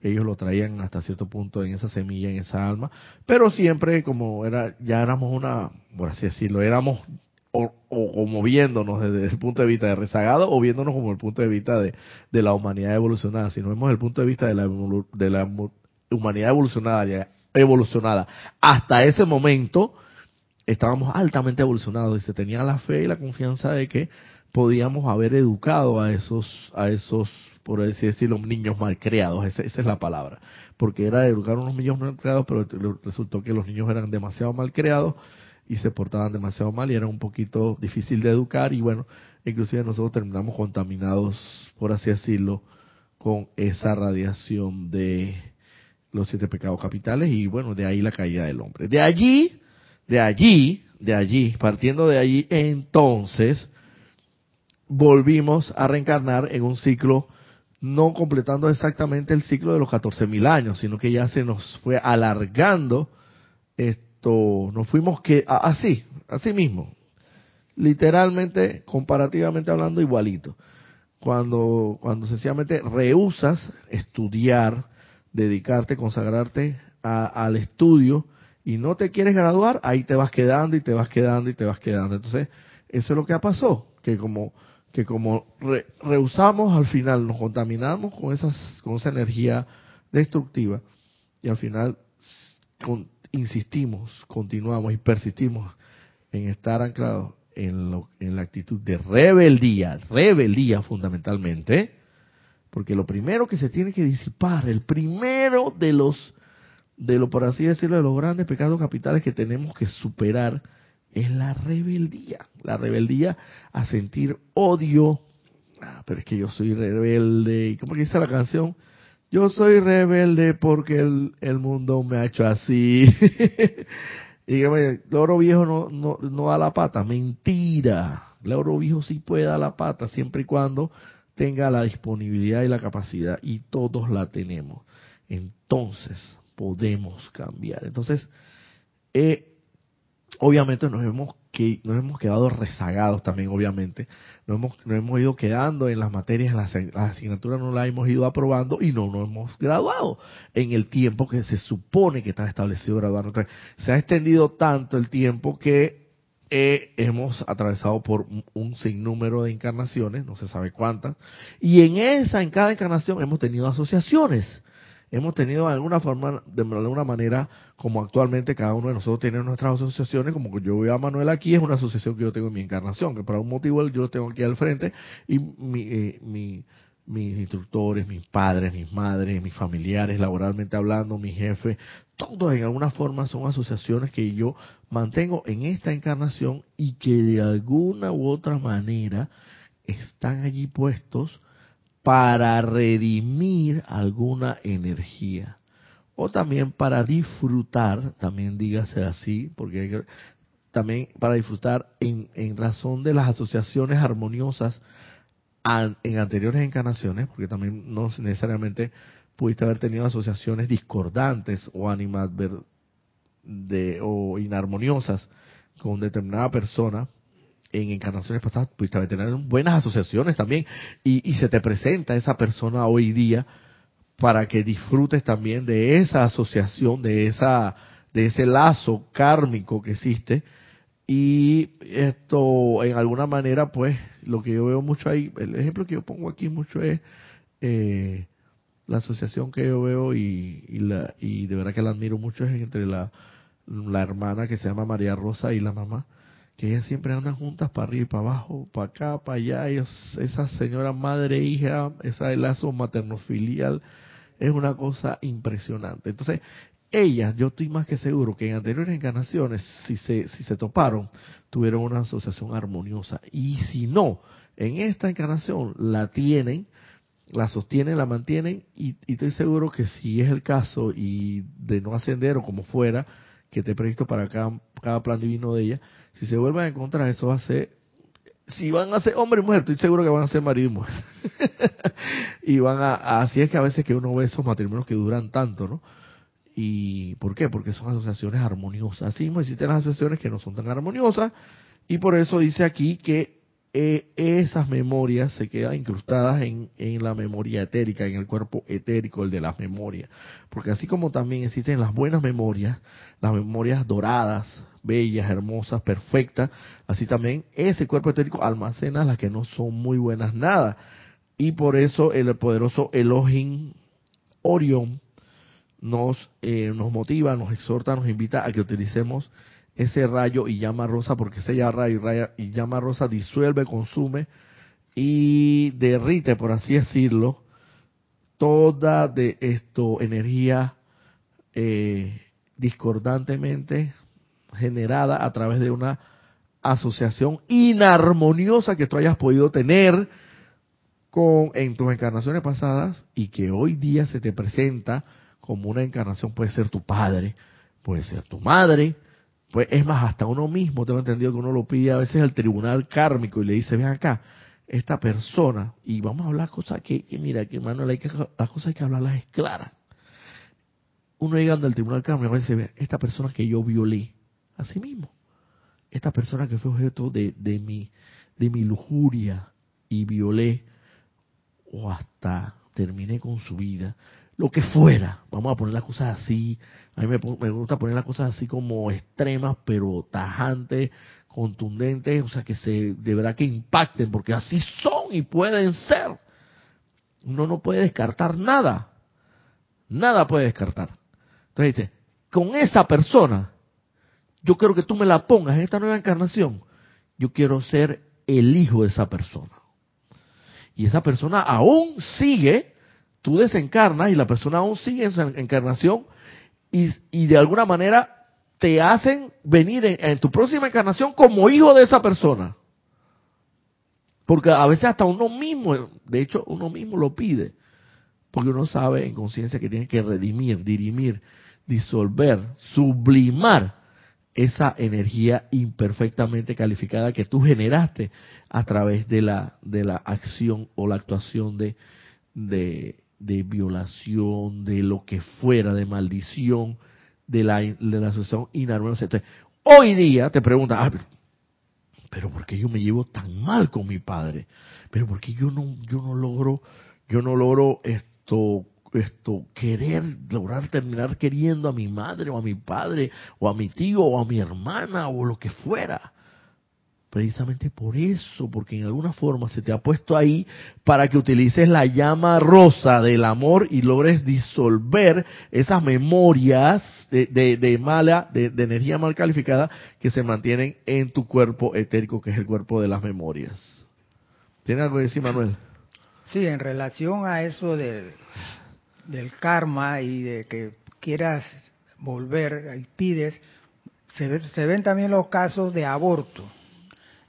ellos lo traían hasta cierto punto en esa semilla, en esa alma, pero siempre como era, ya éramos una, por así decirlo, éramos o, como viéndonos desde el punto de vista de rezagado o viéndonos como el punto de vista de, de la humanidad evolucionada. Si no vemos el punto de vista de la, de la humanidad evolucionada, evolucionada hasta ese momento, estábamos altamente evolucionados y se tenía la fe y la confianza de que podíamos haber educado a esos, a esos, por así decirlo, niños malcriados, esa, esa es la palabra, porque era educar a unos niños malcriados, pero resultó que los niños eran demasiado malcriados y se portaban demasiado mal y era un poquito difícil de educar y bueno, inclusive nosotros terminamos contaminados, por así decirlo, con esa radiación de los siete pecados capitales y bueno, de ahí la caída del hombre. De allí, de allí, de allí, partiendo de allí, entonces volvimos a reencarnar en un ciclo no completando exactamente el ciclo de los 14.000 años, sino que ya se nos fue alargando nos fuimos que así, así mismo, literalmente, comparativamente hablando, igualito. Cuando, cuando sencillamente rehusas estudiar, dedicarte, consagrarte al estudio y no te quieres graduar, ahí te vas quedando y te vas quedando y te vas quedando. Entonces, eso es lo que ha pasado, que como que como rehusamos al final nos contaminamos con esas con esa energía destructiva y al final insistimos, continuamos y persistimos en estar anclados en, lo, en la actitud de rebeldía, rebeldía fundamentalmente, porque lo primero que se tiene que disipar, el primero de los, de lo por así decirlo, de los grandes pecados capitales que tenemos que superar, es la rebeldía. La rebeldía a sentir odio. Ah, pero es que yo soy rebelde. ¿Y cómo dice la canción? Yo soy rebelde porque el, el mundo me ha hecho así. y el oro viejo no, no, no da la pata. Mentira. Oro viejo sí puede dar la pata siempre y cuando tenga la disponibilidad y la capacidad. Y todos la tenemos. Entonces podemos cambiar. Entonces, eh, obviamente nos hemos que nos hemos quedado rezagados también, obviamente. Nos hemos, hemos ido quedando en las materias, las, asignaturas no las hemos ido aprobando y no nos hemos graduado en el tiempo que se supone que está establecido graduar. Entonces, se ha extendido tanto el tiempo que eh, hemos atravesado por un sinnúmero de encarnaciones, no se sabe cuántas, y en esa, en cada encarnación, hemos tenido asociaciones hemos tenido de alguna forma, de alguna manera, como actualmente cada uno de nosotros tiene nuestras asociaciones, como yo veo a Manuel aquí, es una asociación que yo tengo en mi encarnación, que por algún motivo yo lo tengo aquí al frente, y eh, mis instructores, mis padres, mis madres, mis familiares, laboralmente hablando, mi jefe, todos en alguna forma son asociaciones que yo mantengo en esta encarnación y que de alguna u otra manera están allí puestos para redimir alguna energía. O también para disfrutar, también dígase así, porque también para disfrutar en, en, razón de las asociaciones armoniosas en anteriores encarnaciones, porque también no necesariamente pudiste haber tenido asociaciones discordantes o de, o inarmoniosas con determinada persona, en encarnaciones pasadas pudiste tener buenas asociaciones también y, y se te presenta esa persona hoy día para que disfrutes también de esa asociación, de esa de ese lazo kármico que existe. Y esto en alguna manera pues lo que yo veo mucho ahí, el ejemplo que yo pongo aquí mucho es eh, la asociación que yo veo y, y, la, y de verdad que la admiro mucho es entre la, la hermana que se llama María Rosa y la mamá que ellas siempre andan juntas para arriba y para abajo, para acá, para allá, ellos, esa señora madre hija, esa lazo materno-filial, es una cosa impresionante. Entonces, ellas, yo estoy más que seguro que en anteriores encarnaciones, si se, si se toparon, tuvieron una asociación armoniosa. Y si no, en esta encarnación la tienen, la sostienen, la mantienen, y, estoy seguro que si es el caso y de no ascender o como fuera, que esté previsto para cada, cada plan divino de ella, si se vuelven a encontrar, eso va a ser, si van a ser hombre y mujer, estoy seguro que van a ser marido y mujer. y van a, así es que a veces que uno ve esos matrimonios que duran tanto, ¿no? ¿Y por qué? Porque son asociaciones armoniosas. Así mismo existen las asociaciones que no son tan armoniosas Y por eso dice aquí que eh, esas memorias se quedan incrustadas en, en, la memoria etérica, en el cuerpo etérico, el de las memorias. Porque así como también existen las buenas memorias, las memorias doradas, bellas, hermosas, perfectas, así también ese cuerpo etérico almacena las que no son muy buenas nada. Y por eso el poderoso Elohim Orion nos, eh, nos motiva, nos exhorta, nos invita a que utilicemos ese rayo y llama rosa, porque ese rayo y, llama rosa disuelve, consume y derrite, por así decirlo, toda de esto energía eh, discordantemente generada a través de una asociación inarmoniosa que tú hayas podido tener con en tus encarnaciones pasadas y que hoy día se te presenta como una encarnación puede ser tu padre, puede ser tu madre, pues es más, hasta uno mismo, tengo entendido que uno lo pide a veces al tribunal kármico y le dice, ven acá, esta persona, y vamos a hablar cosas que, mira, que Manuel, hay que, las cosas hay que hablarlas es clara. Uno llegando al tribunal kármico y dice, esta persona que yo violé, así mismo, esta persona que fue objeto de, de, mi, de mi lujuria y violé, o hasta terminé con su vida, lo que fuera, vamos a poner las cosas así, a mí me, gusta poner las cosas así como extremas, pero tajantes, contundentes, o sea, que se, de verdad que impacten, porque así son y pueden ser. Uno no puede descartar nada, nada puede descartar. Entonces dice, con esa persona, yo quiero que tú me la pongas en esta nueva encarnación, yo quiero ser el hijo de esa persona. Y esa persona aún sigue tú desencarnas y la persona aún sigue en su encarnación y, de alguna manera te hacen venir en, tu próxima encarnación como hijo de esa persona. Porque a veces hasta uno mismo, de hecho uno mismo lo pide, porque uno sabe en conciencia que tiene que redimir, dirimir, disolver, sublimar esa energía imperfectamente calificada que tú generaste a través de la, de la acción o la actuación de, de, de violación, de lo que fuera, de maldición, de la, de la asociación inarmoniosa. hoy día te preguntas, ah, pero, pero ¿por qué yo me llevo tan mal con mi padre? Pero ¿por qué yo no, yo no logro, yo no logro esto, esto, querer, lograr terminar queriendo a mi madre o a mi padre o a mi tío o a mi hermana o lo que fuera? Precisamente por eso, porque en alguna forma se te ha puesto ahí para que utilices la llama rosa del amor y logres disolver esas memorias de, mala, de, energía mal calificada que se mantienen en tu cuerpo etérico, que es el cuerpo de las memorias. ¿Tiene algo que decir, Manuel? Sí, en relación a eso del, del karma y de que quieras volver y pides, se ven también los casos de aborto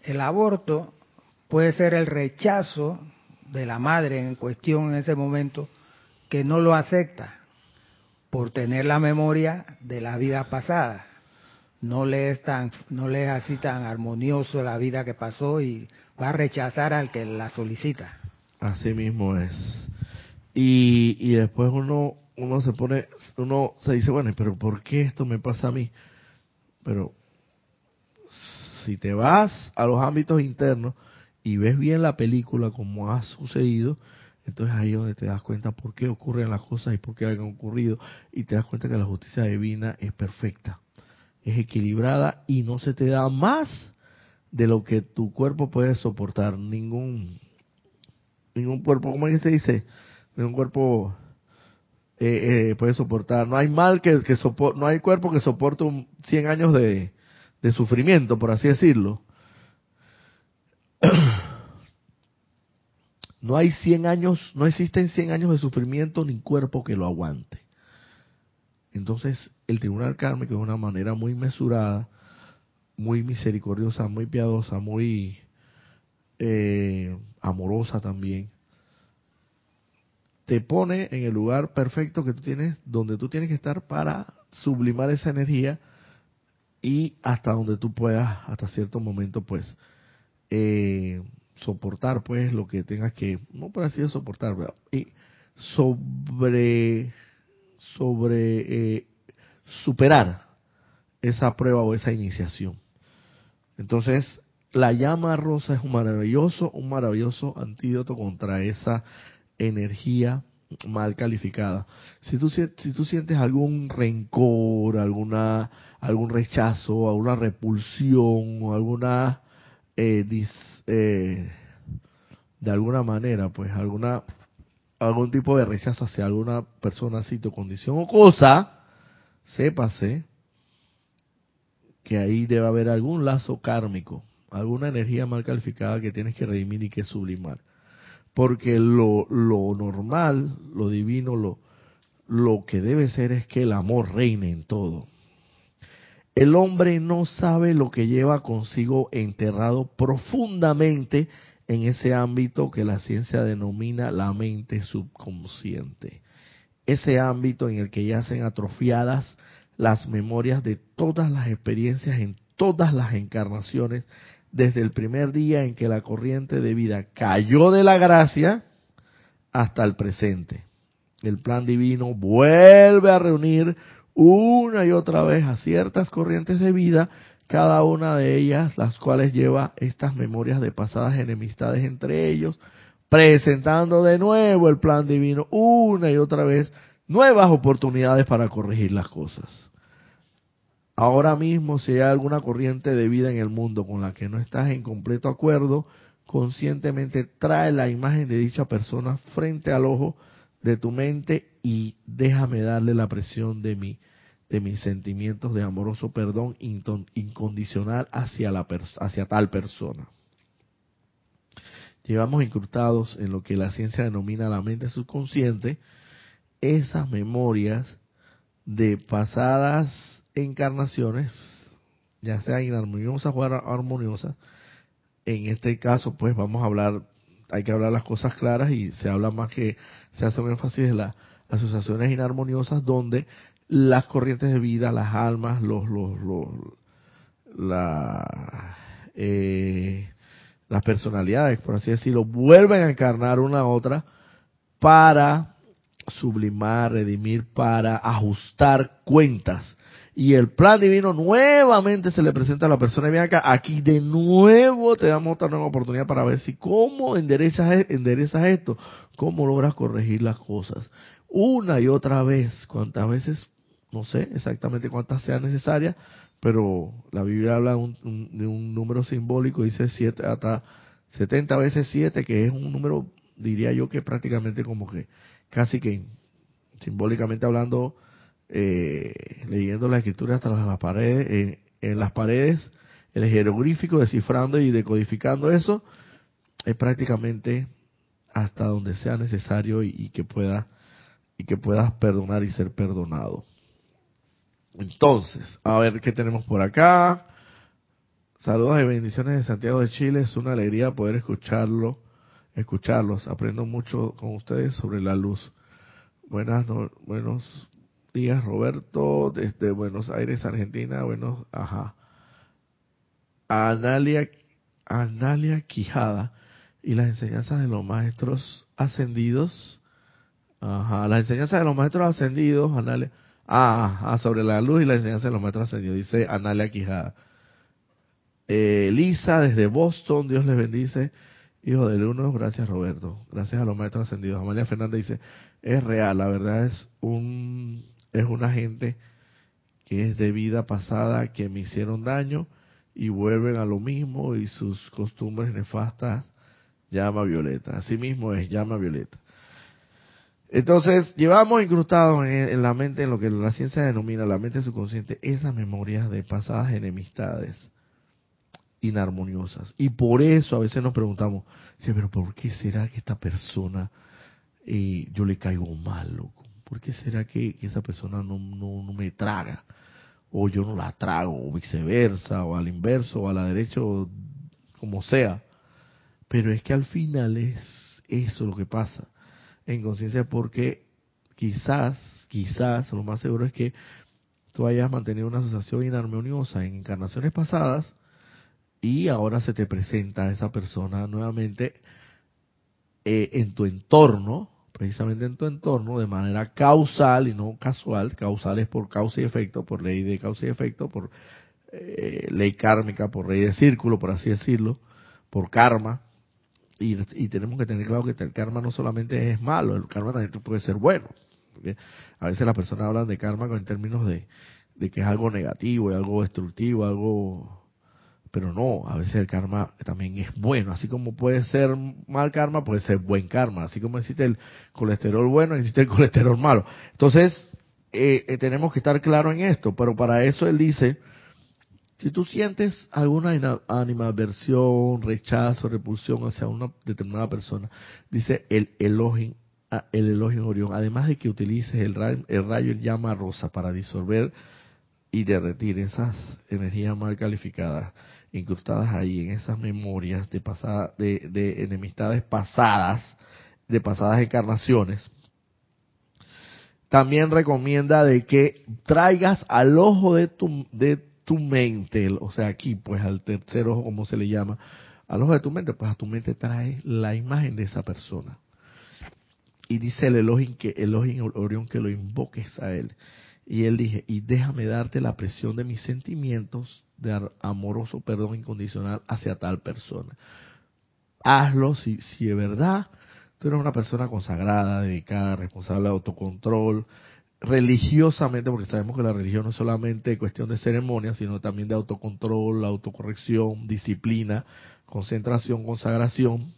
el aborto puede ser el rechazo de la madre en cuestión en ese momento que no lo acepta por tener la memoria de la vida pasada. No le es tan, no le es así tan armonioso la vida que pasó y va a rechazar al que la solicita. Así mismo es. Y, y después uno, uno se pone, uno se dice, bueno, pero ¿por qué esto me pasa a mí? Pero si te vas a los ámbitos internos y ves bien la película como ha sucedido, entonces ahí es donde te das cuenta por qué ocurren las cosas y por qué han ocurrido y te das cuenta que la justicia divina es perfecta, es equilibrada y no se te da más de lo que tu cuerpo puede soportar. Ningún ningún cuerpo, como se dice, ningún cuerpo eh, eh, puede soportar. No hay mal que, que no hay cuerpo que soporte un 100 años de, de sufrimiento, por así decirlo. No hay 100 años, no existen 100 años de sufrimiento ni cuerpo que lo aguante. Entonces, el tribunal kármico de una manera muy mesurada, muy misericordiosa, muy piadosa, muy eh, amorosa también, te pone en el lugar perfecto que tú tienes, donde tú tienes que estar para sublimar esa energía y hasta donde tú puedas, hasta cierto momento, pues, eh, soportar, pues, lo que tengas que, no por así de soportar, ¿verdad? y sobre, sobre, eh, superar esa prueba o esa iniciación. Entonces, la llama rosa es un maravilloso, un maravilloso antídoto contra esa energía mal calificada. Si tú, si tú sientes algún rencor, alguna, algún rechazo, alguna repulsión alguna, eh, eh, de alguna manera, pues alguna, algún tipo de rechazo hacia alguna persona, sitio, condición o cosa, sépase que ahí debe haber algún lazo kármico, alguna energía mal calificada que tienes que redimir y que sublimar porque lo, lo normal, lo divino, lo, lo que debe ser es que el amor reine en todo. El hombre no sabe lo que lleva consigo enterrado profundamente en ese ámbito que la ciencia denomina la mente subconsciente. Ese ámbito en el que yacen atrofiadas las memorias de todas las experiencias en todas las encarnaciones desde el primer día en que la corriente de vida cayó de la gracia hasta el presente. El plan divino vuelve a reunir una y otra vez a ciertas corrientes de vida, cada una de ellas las cuales lleva estas memorias de pasadas enemistades entre ellos, presentando de nuevo el plan divino una y otra vez nuevas oportunidades para corregir las cosas. Ahora mismo, si hay alguna corriente de vida en el mundo con la que no estás en completo acuerdo, conscientemente trae la imagen de dicha persona frente al ojo de tu mente y déjame darle la presión de mi de mis sentimientos de amoroso perdón incondicional hacia la hacia tal persona. Llevamos incrustados en lo que la ciencia denomina la mente subconsciente esas memorias de pasadas encarnaciones, ya sea inarmoniosas o armoniosas, en este caso pues vamos a hablar, hay que hablar las cosas claras y se habla más que se hace un énfasis en las asociaciones inarmoniosas donde las corrientes de vida, las almas, los, los, los la, eh, las personalidades, por así decirlo, vuelven a encarnar una a otra para sublimar, redimir, para ajustar cuentas y el plan divino nuevamente se le presenta a la persona y viene acá, aquí de nuevo te damos otra nueva oportunidad para ver si cómo enderezas, e, enderezas esto, cómo logras corregir las cosas. Una y otra vez, cuantas veces, no sé exactamente cuántas sean necesarias, pero la Biblia habla de un, número simbólico, dice siete, hasta 70 veces 7, que es un número, diría yo que prácticamente como que, casi que simbólicamente hablando, eh, leyendo la escritura hasta las paredes, en las paredes, el jeroglífico, descifrando y decodificando eso, es prácticamente hasta donde sea necesario y, que pueda y que puedas perdonar y ser perdonado. Entonces, a ver qué tenemos por acá. Saludos y bendiciones de Santiago de Chile. Es una alegría poder escucharlo, escucharlos. Aprendo mucho con ustedes sobre la luz. Buenas, no, buenos días, Roberto, desde Buenos Aires, Argentina. Bueno, ajá. Analia, Analia Quijada y las enseñanzas de los maestros ascendidos. Ajá, las enseñanzas de los maestros ascendidos, Analia. Ah, sobre la luz y la enseñanza de los maestros ascendidos, dice Analia Quijada. Eh, Lisa desde Boston, Dios les bendice. Hijo del uno, gracias Roberto. Gracias a los maestros ascendidos. Amalia Fernández dice, es real, la verdad es un es una gente que es de vida pasada que me hicieron daño y vuelven a lo mismo y sus costumbres nefastas llama violeta. Así mismo es, llama violeta. Entonces, llevamos incrustados en, la mente, en lo que la ciencia denomina la mente subconsciente, esas memorias de pasadas enemistades inarmoniosas. Y por eso a veces nos preguntamos, pero ¿por qué será que esta persona eh, yo le caigo mal, loco? ¿Por qué será que, esa persona no, me traga? O yo no la trago, o viceversa, o al inverso, o a la derecha, como sea. Pero es que al final es eso lo que pasa en conciencia porque quizás, quizás, lo más seguro es que tú hayas mantenido una asociación inarmoniosa en encarnaciones pasadas y ahora se te presenta esa persona nuevamente eh, en tu entorno precisamente en tu entorno de manera causal y no casual, causal es por causa y efecto, por ley de causa y efecto, por eh, ley kármica, por ley de círculo, por así decirlo, por karma. Y, tenemos que tener claro que el karma no solamente es malo, el karma también puede ser bueno. a veces las personas hablan de karma en términos de, de que es algo negativo, y algo destructivo, algo pero no, a veces el karma también es bueno, así como puede ser mal karma, puede ser buen karma, así como existe el colesterol bueno, existe el colesterol malo. Entonces, eh, eh, tenemos que estar claros en esto, pero para eso él dice, si tú sientes alguna animadversión, rechazo, repulsión hacia una determinada persona, dice el Elohim, ah, el Elohim Orión, además de que utilices el rayo, el rayo llama rosa para disolver y derretir esas energías mal calificadas incrustadas ahí en esas memorias de, pasada, de, enemistades pasadas, de pasadas encarnaciones, también recomienda de que traigas al ojo de tu, de tu mente, o sea, aquí pues al tercer ojo como se le llama, al ojo de tu mente, pues a tu mente trae la imagen de esa persona. Y dice el Elohim que el Elohim Orión que lo invoques a él. Y él dije, y déjame darte la presión de mis sentimientos de amoroso perdón incondicional hacia tal persona. Hazlo si, si de verdad tú eres una persona consagrada, dedicada, responsable de autocontrol, religiosamente, porque sabemos que la religión no es solamente cuestión de ceremonia, sino también de autocontrol, autocorrección, disciplina, concentración, consagración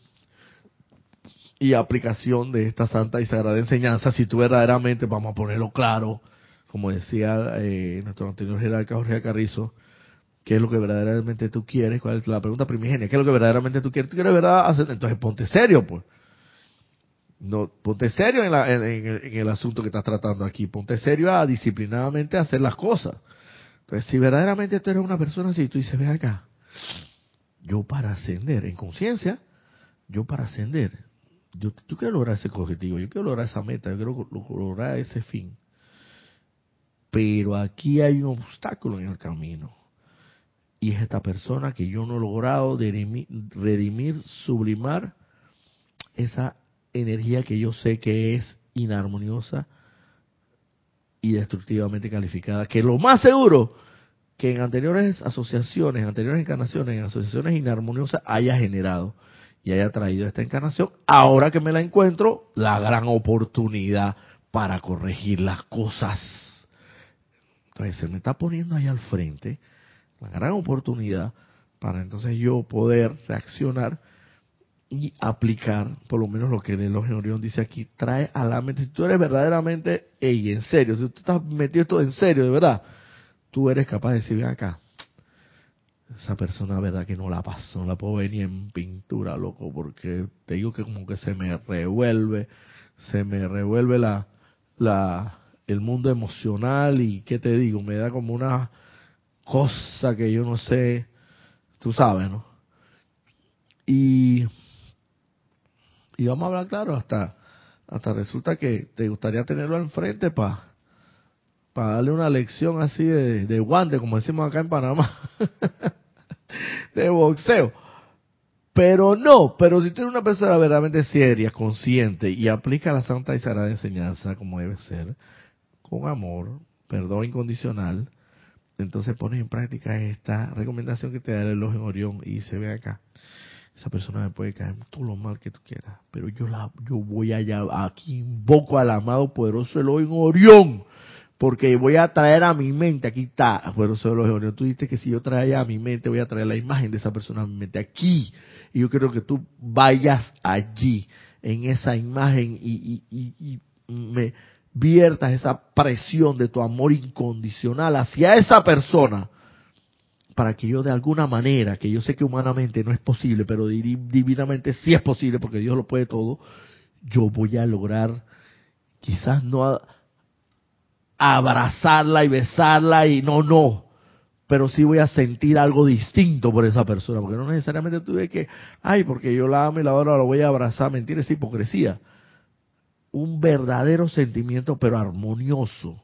y aplicación de esta santa y sagrada enseñanza. Si tú verdaderamente, vamos a ponerlo claro, como decía eh, nuestro anterior jerarca Jorge Carrizo, qué es lo que verdaderamente tú quieres, cuál es la pregunta primigenia, qué es lo que verdaderamente tú quieres, tú quieres verdad hacer, entonces ponte serio, pues. No, ponte serio en, el, asunto que estás tratando aquí, ponte serio a disciplinadamente hacer las cosas. Entonces, si verdaderamente tú eres una persona así, tú dices, ve acá, yo para ascender en conciencia, yo para ascender, yo, yo, quiero lograr ese objetivo, yo quiero lograr esa meta, yo quiero lograr ese fin. Pero aquí hay un obstáculo en el camino y es esta persona que yo no he logrado redimir, sublimar esa energía que yo sé que es inarmoniosa y destructivamente calificada, que lo más seguro que en anteriores asociaciones, en anteriores encarnaciones, en asociaciones inarmoniosas haya generado y haya traído esta encarnación, ahora que me la encuentro, la gran oportunidad para corregir las cosas. Entonces se me está poniendo ahí al frente la gran oportunidad para entonces yo poder reaccionar y aplicar por lo menos lo que el Orión dice aquí, trae a la mente, si tú eres verdaderamente, y en serio, si tú estás metido esto en serio, de verdad, tú eres capaz de decir, ven acá, esa persona, verdad que no la paso, no la puedo ver ni en pintura, loco, porque te digo que como que se me revuelve, se me revuelve la, la, el mundo emocional y, ¿qué te digo? Me da como una cosa que yo no sé, tú sabes, ¿no? Y, y vamos a hablar claro, hasta, hasta resulta que te gustaría tenerlo al frente para para darle una lección así de, de guante, como decimos acá en Panamá, de boxeo. Pero no, pero si tú eres una persona verdaderamente seria, consciente y aplica la santa y sagrada enseñanza como debe ser, con amor, perdón incondicional, entonces pones en práctica esta recomendación que te da el elogio en Orión y se ve acá. Esa persona me puede caer todo lo mal que tú quieras, pero yo la, yo voy allá, aquí invoco al amado poderoso Elohim Orión, porque voy a traer a mi mente, aquí está, poderoso Elohim Orión. Tú dices que si yo traía a mi mente, voy a traer la imagen de esa persona a mi mente, aquí. Y yo quiero que tú vayas allí, en esa imagen, y, y, y, y me, viertas esa presión de tu amor incondicional hacia esa persona, para que yo de alguna manera, que yo sé que humanamente no es posible, pero divinamente sí es posible, porque Dios lo puede todo, yo voy a lograr quizás no abrazarla y besarla y no, no, pero sí voy a sentir algo distinto por esa persona, porque no necesariamente tuve que, ay, porque yo la amo y la ahora la voy a abrazar, mentira, es hipocresía un verdadero sentimiento, pero armonioso,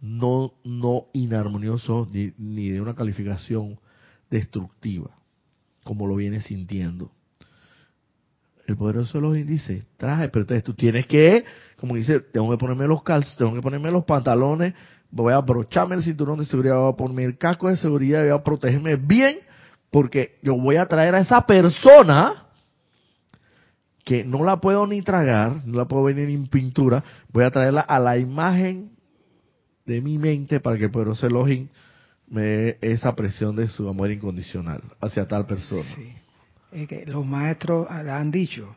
no, no inarmonioso ni, ni de una calificación destructiva, como lo viene sintiendo. El poderoso los dice, traje, pero entonces tú tienes que, como dice, tengo que ponerme los calzos, tengo que ponerme los pantalones voy a abrocharme el cinturón de seguridad, voy a ponerme el casco de seguridad, voy a protegerme bien, porque yo voy a traer a esa persona que no la puedo ni tragar, no la puedo venir en pintura, voy a traerla a la imagen de mi mente para que el poderoso Elohim me dé esa presión de su amor incondicional hacia tal persona. Sí. Es que los maestros han dicho,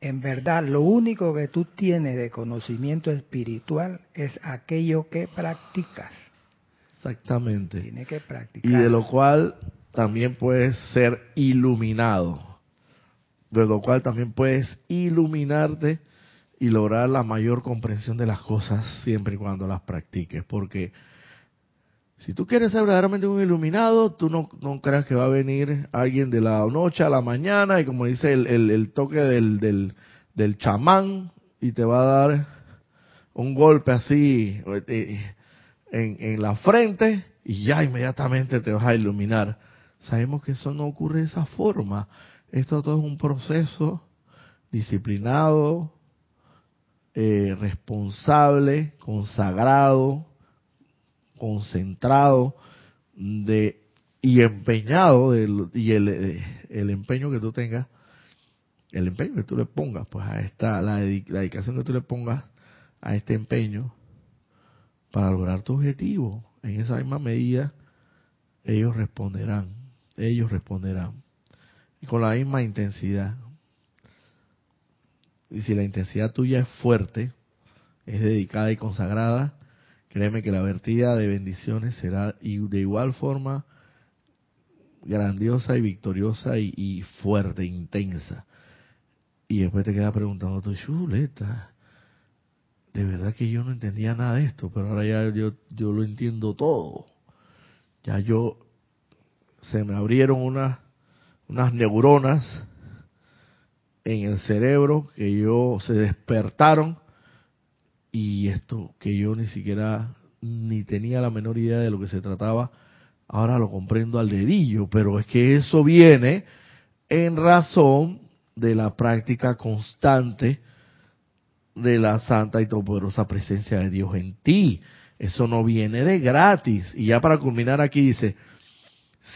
en verdad, lo único que tú tienes de conocimiento espiritual es aquello que practicas. Exactamente. Tienes que practicar. Y de lo cual también puedes ser iluminado. De lo cual también puedes iluminarte y lograr la mayor comprensión de las cosas siempre y cuando las practiques. Porque si tú quieres ser verdaderamente un iluminado, tú no, no creas que va a venir alguien de la noche a la mañana y como dice el, el, toque del, del, del chamán y te va a dar un golpe así eh, en, en la frente y ya inmediatamente te vas a iluminar. Sabemos que eso no ocurre de esa forma. Esto todo es un proceso disciplinado, eh, responsable, consagrado, concentrado de y empeñado y el, el, empeño que tú tengas el empeño que tú le pongas pues a esta la, dedicación que tú le pongas a este empeño para lograr tu objetivo. En esa misma medida ellos responderán ellos responderán y con la misma intensidad y si la intensidad tuya es fuerte es dedicada y consagrada Créeme que la vertida de bendiciones será de igual forma grandiosa y victoriosa y, fuerte, intensa. Y después te queda preguntando tu chuleta. De verdad que yo no entendía nada de esto, pero ahora ya yo, yo lo entiendo todo. Ya yo se me abrieron unas unas neuronas en el cerebro que yo se despertaron y esto que yo ni siquiera ni tenía la menor idea de lo que se trataba, ahora lo comprendo al dedillo, pero es que eso viene en razón de la práctica constante de la santa y todopoderosa presencia de Dios en ti. Eso no viene de gratis. Y ya para culminar aquí dice,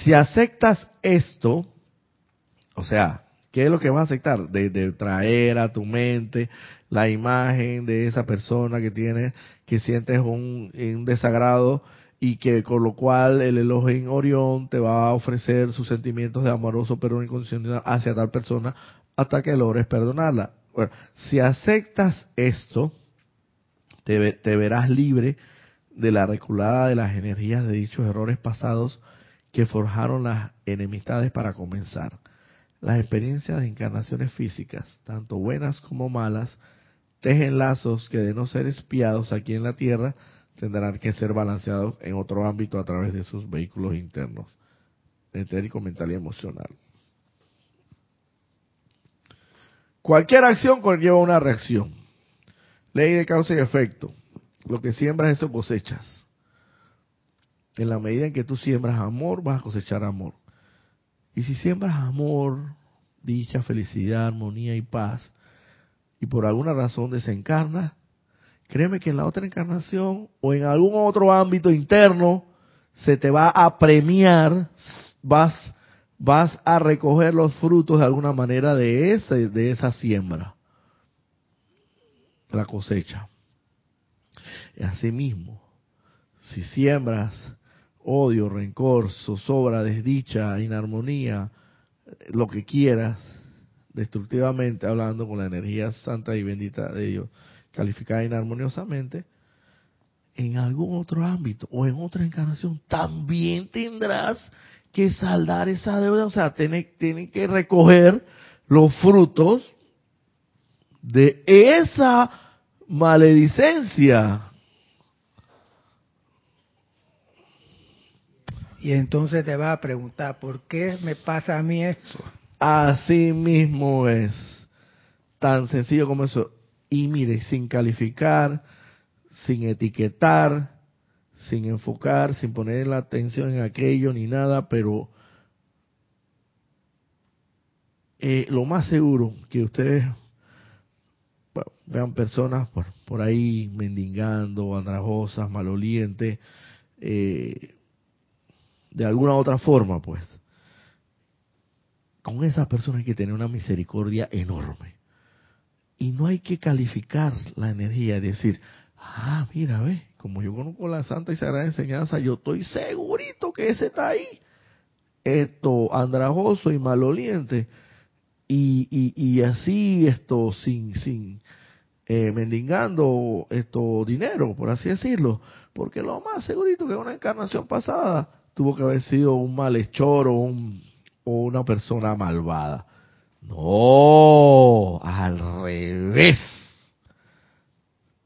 si aceptas esto, o sea, ¿qué es lo que vas a aceptar? De, de traer a tu mente la imagen de esa persona que tienes, que sientes un, desagrado y que con lo cual el en Orión te va a ofrecer sus sentimientos de amoroso pero incondicional hacia tal persona hasta que logres perdonarla. Bueno, si aceptas esto, te, te verás libre de la reculada de las energías de dichos errores pasados que forjaron las enemistades para comenzar. Las experiencias de encarnaciones físicas, tanto buenas como malas, tejen lazos que de no ser espiados aquí en la Tierra tendrán que ser balanceados en otro ámbito a través de sus vehículos internos, etérico, mental y emocional. Cualquier acción conlleva una reacción. Ley de causa y efecto. Lo que siembras, eso cosechas. En la medida en que tú siembras amor, vas a cosechar amor. Y si siembras amor, dicha, felicidad, armonía y paz, y por alguna razón desencarna, créeme que en la otra encarnación o en algún otro ámbito interno se te va a premiar, vas, vas a recoger los frutos de alguna manera de, ese, de esa siembra, la cosecha. Y asimismo, si siembras odio, rencor, zozobra, desdicha, inarmonía, lo que quieras, destructivamente hablando con la energía santa y bendita de Dios, calificada inarmoniosamente, en algún otro ámbito o en otra encarnación también tendrás que saldar esa deuda, o sea, tienen, que recoger los frutos de esa maledicencia. Y entonces te va a preguntar, ¿por qué me pasa a mí esto? Así mismo es. Tan sencillo como eso. Y mire, sin calificar, sin etiquetar, sin enfocar, sin poner la atención en aquello ni nada, pero eh, lo más seguro que ustedes, vean personas por, por ahí mendigando, andrajosas, malolientes, eh, de alguna otra forma, pues. Con esas personas hay que tener una misericordia enorme. Y no hay que calificar la energía y decir, ah, mira, ve, como yo conozco la santa y sagrada enseñanza, yo estoy segurito que ese está ahí. Esto, andrajoso y maloliente. Y, y, y así, esto, sin, sin, eh, mendigando esto dinero, por así decirlo, porque lo más segurito que una encarnación pasada tuvo que haber sido un malhechor o, un, una persona malvada. No, al revés.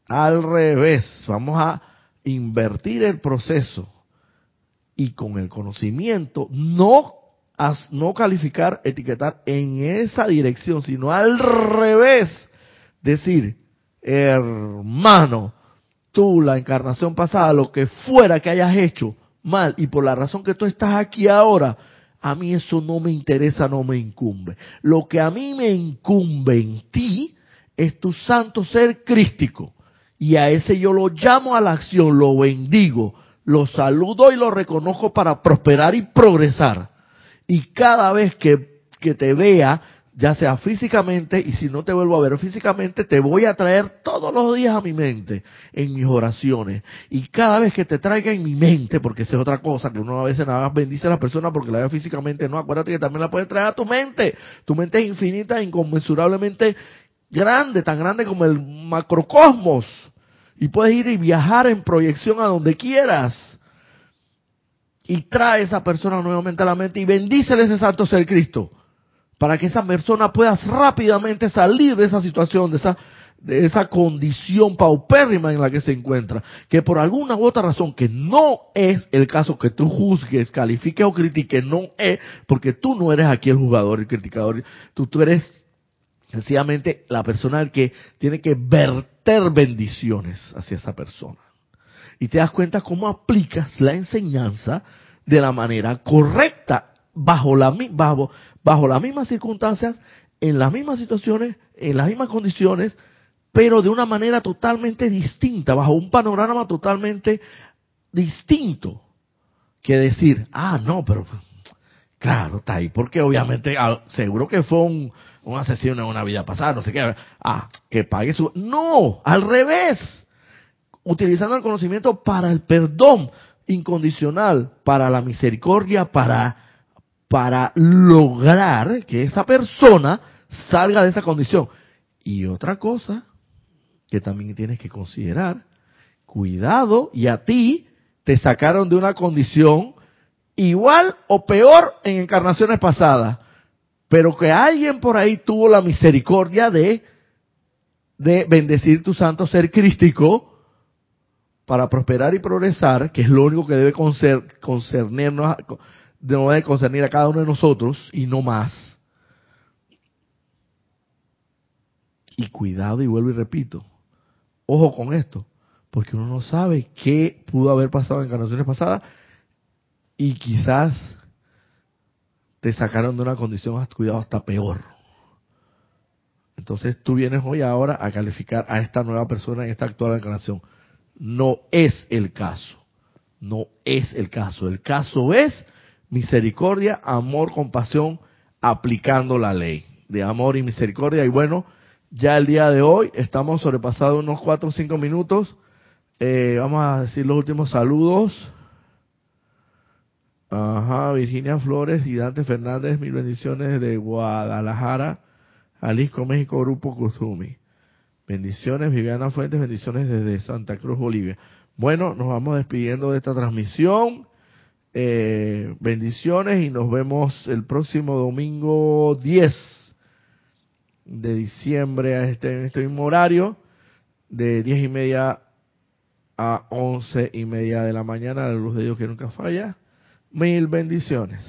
Al revés, vamos a invertir el proceso y con el conocimiento no no calificar, etiquetar en esa dirección, sino al revés, decir, hermano, tú la encarnación pasada, lo que fuera que hayas hecho mal y por la razón que tú estás aquí ahora, a mí eso no me interesa, no me incumbe. Lo que a mí me incumbe en ti es tu santo ser crístico. Y a ese yo lo llamo a la acción, lo bendigo, lo saludo y lo reconozco para prosperar y progresar. Y cada vez que, que te vea, ya sea físicamente, y si no te vuelvo a ver físicamente, te voy a traer todos los días a mi mente, en mis oraciones. Y cada vez que te traiga en mi mente, porque esa es otra cosa, que uno a veces nada más bendice a la persona porque la ve físicamente, no, acuérdate que también la puedes traer a tu mente. Tu mente es infinita, inconmensurablemente grande, tan grande como el macrocosmos. Y puedes ir y viajar en proyección a donde quieras. Y trae a esa persona nuevamente a la mente y bendícele ese santo ser Cristo para que esa persona pueda rápidamente salir de esa situación, de esa, de esa condición paupérrima en la que se encuentra, que por alguna u otra razón, que no es el caso que tú juzgues, califiques o critiques, no es, porque tú no eres aquí el jugador, el criticador, tú, tú eres sencillamente la persona que tiene que verter bendiciones hacia esa persona. Y te das cuenta cómo aplicas la enseñanza de la manera correcta bajo la, bajo, bajo las mismas circunstancias, en las mismas situaciones, en las mismas condiciones, pero de una manera totalmente distinta, bajo un panorama totalmente distinto. Que decir, ah, no, pero claro, está ahí, porque obviamente ah, seguro que fue un, un asesino en una vida pasada, no sé qué, ah, que pague su... No, al revés, utilizando el conocimiento para el perdón incondicional, para la misericordia, para para lograr que esa persona salga de esa condición. Y otra cosa que también tienes que considerar, cuidado, y a ti te sacaron de una condición igual o peor en encarnaciones pasadas, pero que alguien por ahí tuvo la misericordia de, de bendecir tu santo ser crístico para prosperar y progresar, que es lo único que debe concernirnos, debe concernir a cada uno de nosotros y no más. Y cuidado, y vuelvo y repito, ojo con esto, porque uno no sabe qué pudo haber pasado en encarnaciones pasadas y quizás te sacaron de una condición, cuidado, hasta peor. Entonces tú vienes hoy ahora a calificar a esta nueva persona en esta actual encarnación. No es el caso. No es el caso. El caso es misericordia, amor, compasión, aplicando la ley de amor y misericordia. Y bueno, ya el día de hoy estamos sobrepasados unos cuatro o cinco minutos. Eh, vamos a decir los últimos saludos. Ajá, Virginia Flores y Dante Fernández, mil bendiciones de Guadalajara, Jalisco, México, Grupo Kuzumi. Bendiciones, Viviana Fuentes, bendiciones desde Santa Cruz, Bolivia. Bueno, nos vamos despidiendo de esta transmisión. Eh, bendiciones y nos vemos el próximo domingo 10 de diciembre a este, en este mismo horario, de 10 y media a 11 y media de la mañana, la luz de Dios que nunca falla. Mil bendiciones.